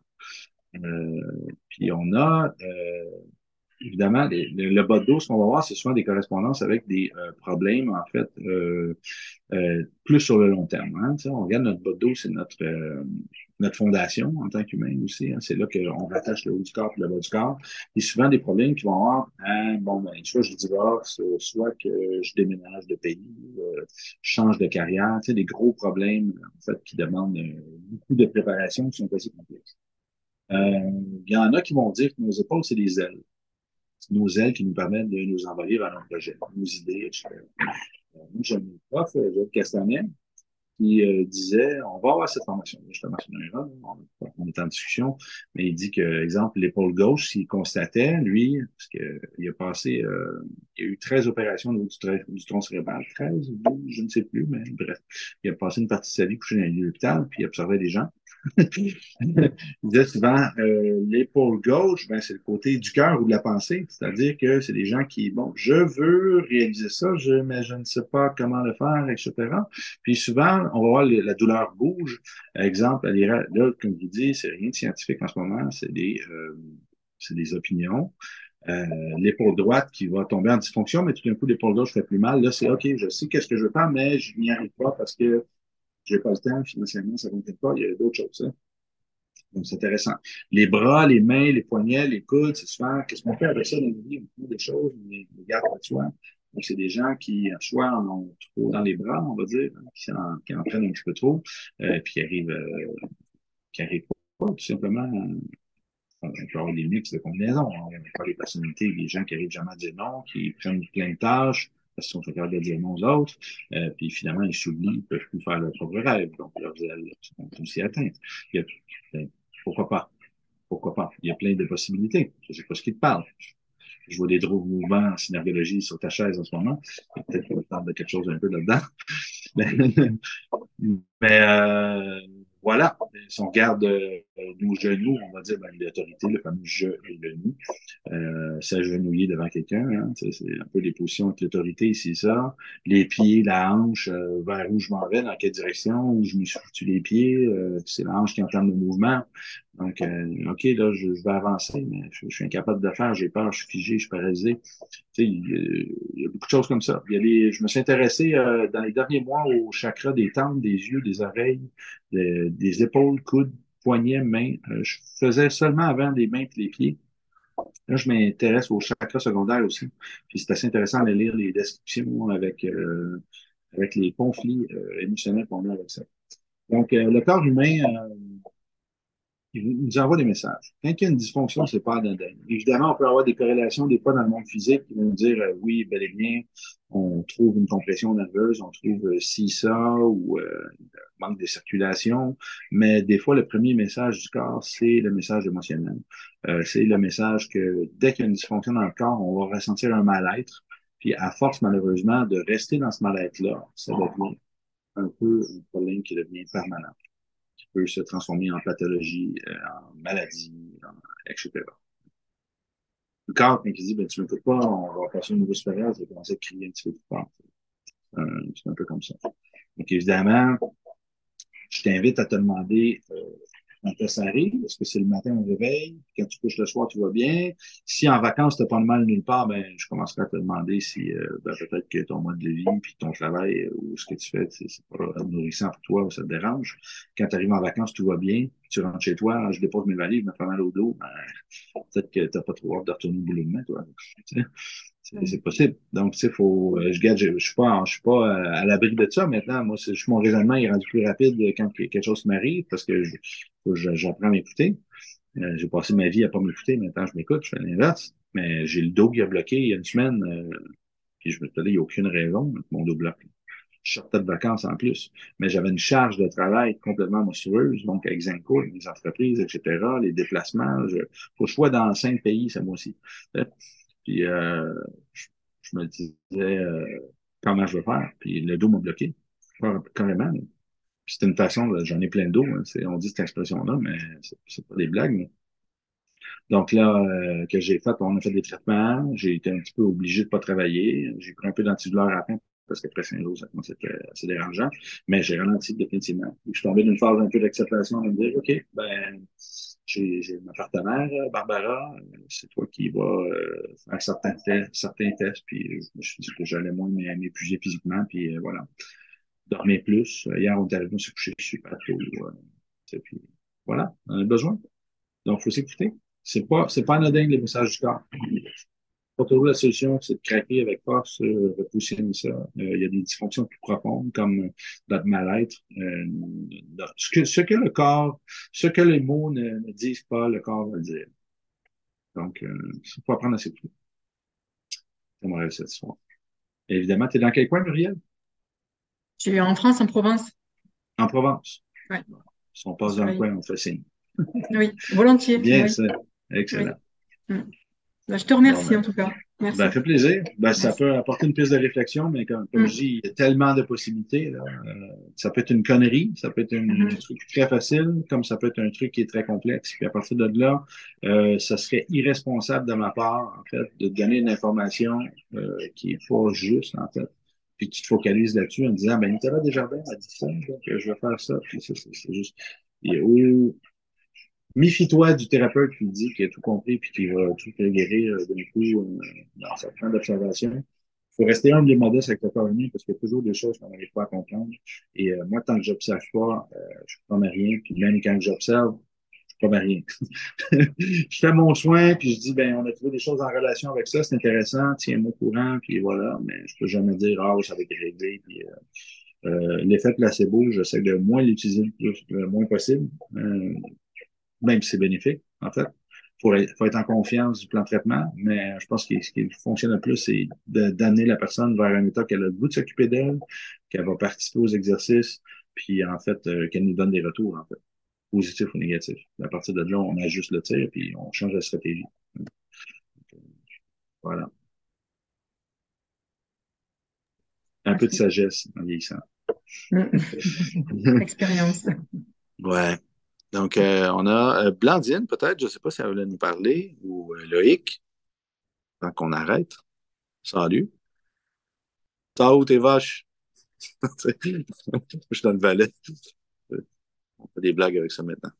Euh, puis on a, euh, évidemment, le, le, bas de dos, ce qu'on va voir, c'est souvent des correspondances avec des euh, problèmes, en fait, euh, euh, plus sur le long terme. Hein, on regarde notre bas de dos, c'est notre notre fondation en tant qu'humain aussi. Hein, c'est là qu'on rattache le haut du corps et le bas du corps. Et souvent des problèmes qui vont avoir, hein, bon, ben, soit je divorce, soit que je déménage de pays, euh, je change de carrière, des gros problèmes, en fait, qui demandent beaucoup de préparation, qui sont assez complexes. Euh, il y en a qui vont dire que nos épaules, c'est des ailes nos ailes qui nous permettent de nous envoyer vers nos projets, nos idées, etc. Euh, moi, j'ai un prof, Jacques Castanet, qui euh, disait on va avoir cette formation. Justement, sur un on, on est en discussion, mais il dit que, exemple, l'épaule gauche, s'il constatait, lui, parce qu'il a passé, euh, il y a eu 13 opérations au niveau du, du tronc cérébral, 13 ou 12, je ne sais plus, mais bref, il a passé une partie de sa vie couché dans l'hôpital, puis il observait des gens. Il disait souvent euh, l'épaule gauche, ben, c'est le côté du cœur ou de la pensée, c'est-à-dire que c'est des gens qui, bon, je veux réaliser ça, je, mais je ne sais pas comment le faire, etc. Puis souvent, on va voir la douleur bouge. Exemple, là, comme je vous dis, c'est rien de scientifique en ce moment, c'est des, euh, c'est des opinions. Euh, l'épaule droite qui va tomber en dysfonction, mais tout d'un coup, l'épaule gauche fait plus mal. Là, c'est OK, je sais qu'est-ce que je veux faire, mais je n'y arrive pas parce que j'ai pas le temps, financièrement, ça ne pas, il y a d'autres choses. Hein. Donc, c'est intéressant. Les bras, les mains, les poignets, les coudes, c'est souvent, qu'est-ce qu'on fait avec ça dans la vie? On fait des choses, on les garde pour soi. Donc, c'est des gens qui, soit en ont trop dans les bras, on va dire, hein, qui, en, qui en prennent un petit peu trop, euh, puis qui arrivent, euh, qui arrivent pas, tout simplement, on peut avoir des mix de combinaisons. On peut avoir des personnalités, des gens qui arrivent jamais à dire non, qui prennent plein de tâches parce qu'ils sont capables de dire non aux autres, euh, puis finalement, ils s'oublient, ils ne peuvent plus faire leur propre rêve. Donc, leurs sont aussi atteintes. Il y ben, pourquoi pas? Pourquoi pas? Il y a plein de possibilités. Je ne sais pas ce qui te parle. Je vois des drôles mouvements en synergologie sur ta chaise en ce moment. Peut-être qu'on parle de quelque chose un peu là-dedans. Mais, euh, voilà, si on regarde euh, nos genoux, on va dire ben, l'autorité, le fameux je et le nous. Euh, S'agenouiller devant quelqu'un, hein, c'est un peu les positions avec l'autorité ici, ça. Les pieds, la hanche, euh, vers où je m'en vais, dans quelle direction, où je me suis foutu les pieds, euh, c'est la hanche qui entame le mouvement. Donc, euh, OK, là, je, vais avancer, mais je, suis incapable de faire, j'ai peur, je suis figé, je suis paralysé. Tu sais, il, y a beaucoup de choses comme ça. Il y a je me suis intéressé euh, dans les derniers mois au chakra des tempes, des yeux, des oreilles, des, épaules, coudes, poignets, mains. Euh, je faisais seulement avant les mains et les pieds. Là, je m'intéresse au chakra secondaire aussi. Puis c'est assez intéressant de lire les descriptions avec, avec les conflits émotionnels qu'on a avec ça. Donc, le corps humain il nous envoie des messages. Quand il y a une dysfonction, c'est pas anodin. Évidemment, on peut avoir des corrélations des fois dans le monde physique qui vont nous dire euh, oui, bel et bien, on trouve une compression nerveuse, on trouve euh, ci, ça, ou euh, manque de circulation. Mais des fois, le premier message du corps, c'est le message émotionnel. Euh, c'est le message que dès qu'il y a une dysfonction dans le corps, on va ressentir un mal-être. Puis à force, malheureusement, de rester dans ce mal-être-là, ça devient un peu un problème qui devient permanent se transformer en pathologie, euh, en maladie, etc. Le corps, quand il dit, ben, tu ne m'écoutes pas, on va passer une nouvelle expérience, il va commencer à crier un petit peu plus fort. C'est un peu comme ça. Donc, évidemment, je t'invite à te demander euh, quand ça arrive, est-ce que c'est le matin au réveil? Quand tu couches le soir, tout va bien. Si en vacances, tu n'as pas de mal nulle part, ben, je commencerai à te demander si euh, ben, peut-être que ton mode de vie, puis ton travail euh, ou ce que tu fais, c'est pas nourrissant pour toi ou ça te dérange. Quand tu arrives en vacances, tout va bien. Tu rentres chez toi, je dépose mes valises, je me fais mal au dos. Ben, peut-être que tu n'as pas trop hâte de retourner au boulot demain, toi. C'est possible. Donc, tu sais, faut, euh, je garde, je, je suis pas, je suis pas à l'abri de ça maintenant. Moi, c'est mon raisonnement est rendu plus rapide quand quelque chose m'arrive parce que j'apprends à m'écouter. Euh, j'ai passé ma vie à pas m'écouter. Maintenant, je m'écoute, je fais l'inverse. Mais j'ai le dos qui a bloqué il y a une semaine. Euh, puis je me dit, il n'y a aucune raison mon dos bloque. Je sortais de vacances en plus. Mais j'avais une charge de travail complètement monstrueuse. Donc, avec Zenco, les entreprises, etc., les déplacements. Je, faut que je sois dans cinq pays ce mois-ci. Puis euh, je, me disais euh, comment je vais faire? Puis le dos m'a bloqué, carrément. C'était une façon, j'en ai plein de dos. Hein, on dit cette expression-là, mais c'est pas des blagues. Donc là, euh, que j'ai fait, on a fait des traitements. J'ai été un petit peu obligé de pas travailler. J'ai pris un peu d'antidouleur à la fin parce qu'après cinq jours, ça commençait à être assez dérangeant. Mais j'ai ralenti définitivement. je suis tombé d'une phase un peu d'acceptation de me dire, OK, ben, j'ai ma partenaire, Barbara, c'est toi qui vas euh, faire certains tests, certains tests, puis je me suis dit que j'allais moins m'épuiser physiquement, puis euh, voilà. Dormir plus. Hier, on est arrivé, on s'est couché super tôt. Euh, puis voilà, on a besoin. Donc, il faut s'écouter. C'est pas, c'est pas anodin les messages du corps. Pour trouver la solution, c'est de craquer avec force, euh, repousser ça. Euh, il y a des dysfonctions plus profondes comme notre mal-être. Euh, ce, que, ce que le corps, ce que les mots ne, disent pas, le corps va le dire. Donc, il faut apprendre à s'écouter. J'aimerais cette soir. évidemment, tu es dans quel coin, Muriel? Je suis en France, en Provence. En Provence? Oui. Si on passe dans le coin, on fait signe. Oui, volontiers. Bien, c'est excellent. Mm. Ben, je te remercie ben, en tout cas. Merci. Ben, ça fait plaisir. Ben, ça peut apporter une piste de réflexion, mais comme, comme mm. je dis, il y a tellement de possibilités. Là. Euh, ça peut être une connerie, ça peut être un mm-hmm. truc très facile, comme ça peut être un truc qui est très complexe. Puis à partir de là, euh, ça serait irresponsable de ma part, en fait, de donner une information euh, qui est pas juste, en fait. Puis tu te focalises là-dessus en disant, ben, Nicolas Desjardins a dit ça, donc je vais faire ça. Puis c'est juste. Et, Méfie-toi du thérapeute qui dit qu'il a tout compris puis qu'il va tout guérir euh, d'un coup euh, dans sa fin d'observation. Il faut rester humble et modeste avec le corps humain parce qu'il y a toujours des choses qu'on n'arrive pas à comprendre. Et euh, moi, tant que j'observe pas, euh, je ne comprends rien. Puis même quand j'observe, je ne comprends rien. je fais mon soin, puis je dis, ben, on a trouvé des choses en relation avec ça, c'est intéressant, tiens-moi au courant, puis voilà. Mais je peux jamais dire, ah, ça va être réglé. Puis, euh, l'effet placebo, j'essaie de moins l'utiliser le, le, moins possible même si c'est bénéfique, en fait. faut, faut être en confiance du plan de traitement, mais je pense que ce qui fonctionne le plus, c'est d'amener la personne vers un état qu'elle a le goût de s'occuper d'elle, qu'elle va participer aux exercices, puis en fait, euh, qu'elle nous donne des retours, en fait, positifs ou négatifs. À partir de là, on ajuste le tir, puis on change la stratégie. Voilà. Un peu de sagesse en vieillissant. Expérience. Ouais. Donc, euh, on a euh, Blandine, peut-être, je ne sais pas si elle voulait nous parler, ou euh, Loïc, tant qu'on arrête. Salut. T'as où tes vaches? je suis dans le valet. On fait des blagues avec ça maintenant.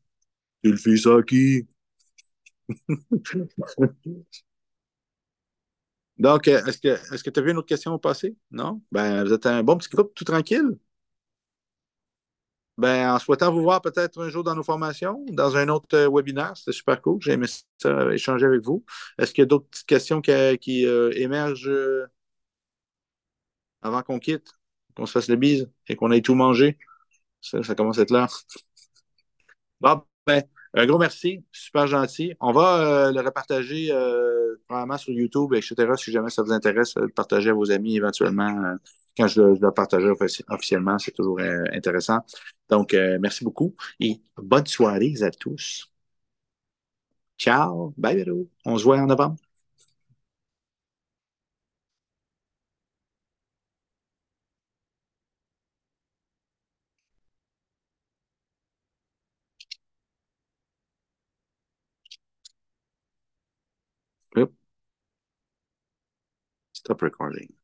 Tu le fais ça qui? Donc, est-ce que que tu as vu une autre question au passé? Non? Ben, vous êtes un bon petit groupe tout tranquille? Ben, en souhaitant vous voir peut-être un jour dans nos formations, dans un autre euh, webinaire, c'était super cool. J'ai aimé ça, échanger avec vous. Est-ce qu'il y a d'autres petites questions qui, euh, émergent euh, avant qu'on quitte, qu'on se fasse le bise et qu'on ait tout mangé? Ça, ça commence à être l'heure. Bon, ben, un gros merci, super gentil. On va le repartager probablement sur YouTube, etc. Si jamais ça vous intéresse, le partager à vos amis éventuellement quand je le, partage officiellement, c'est toujours euh, intéressant. Donc, euh, merci beaucoup et bonne soirée à tous. Ciao, bye, Véro. On se voit en novembre. Stop recording.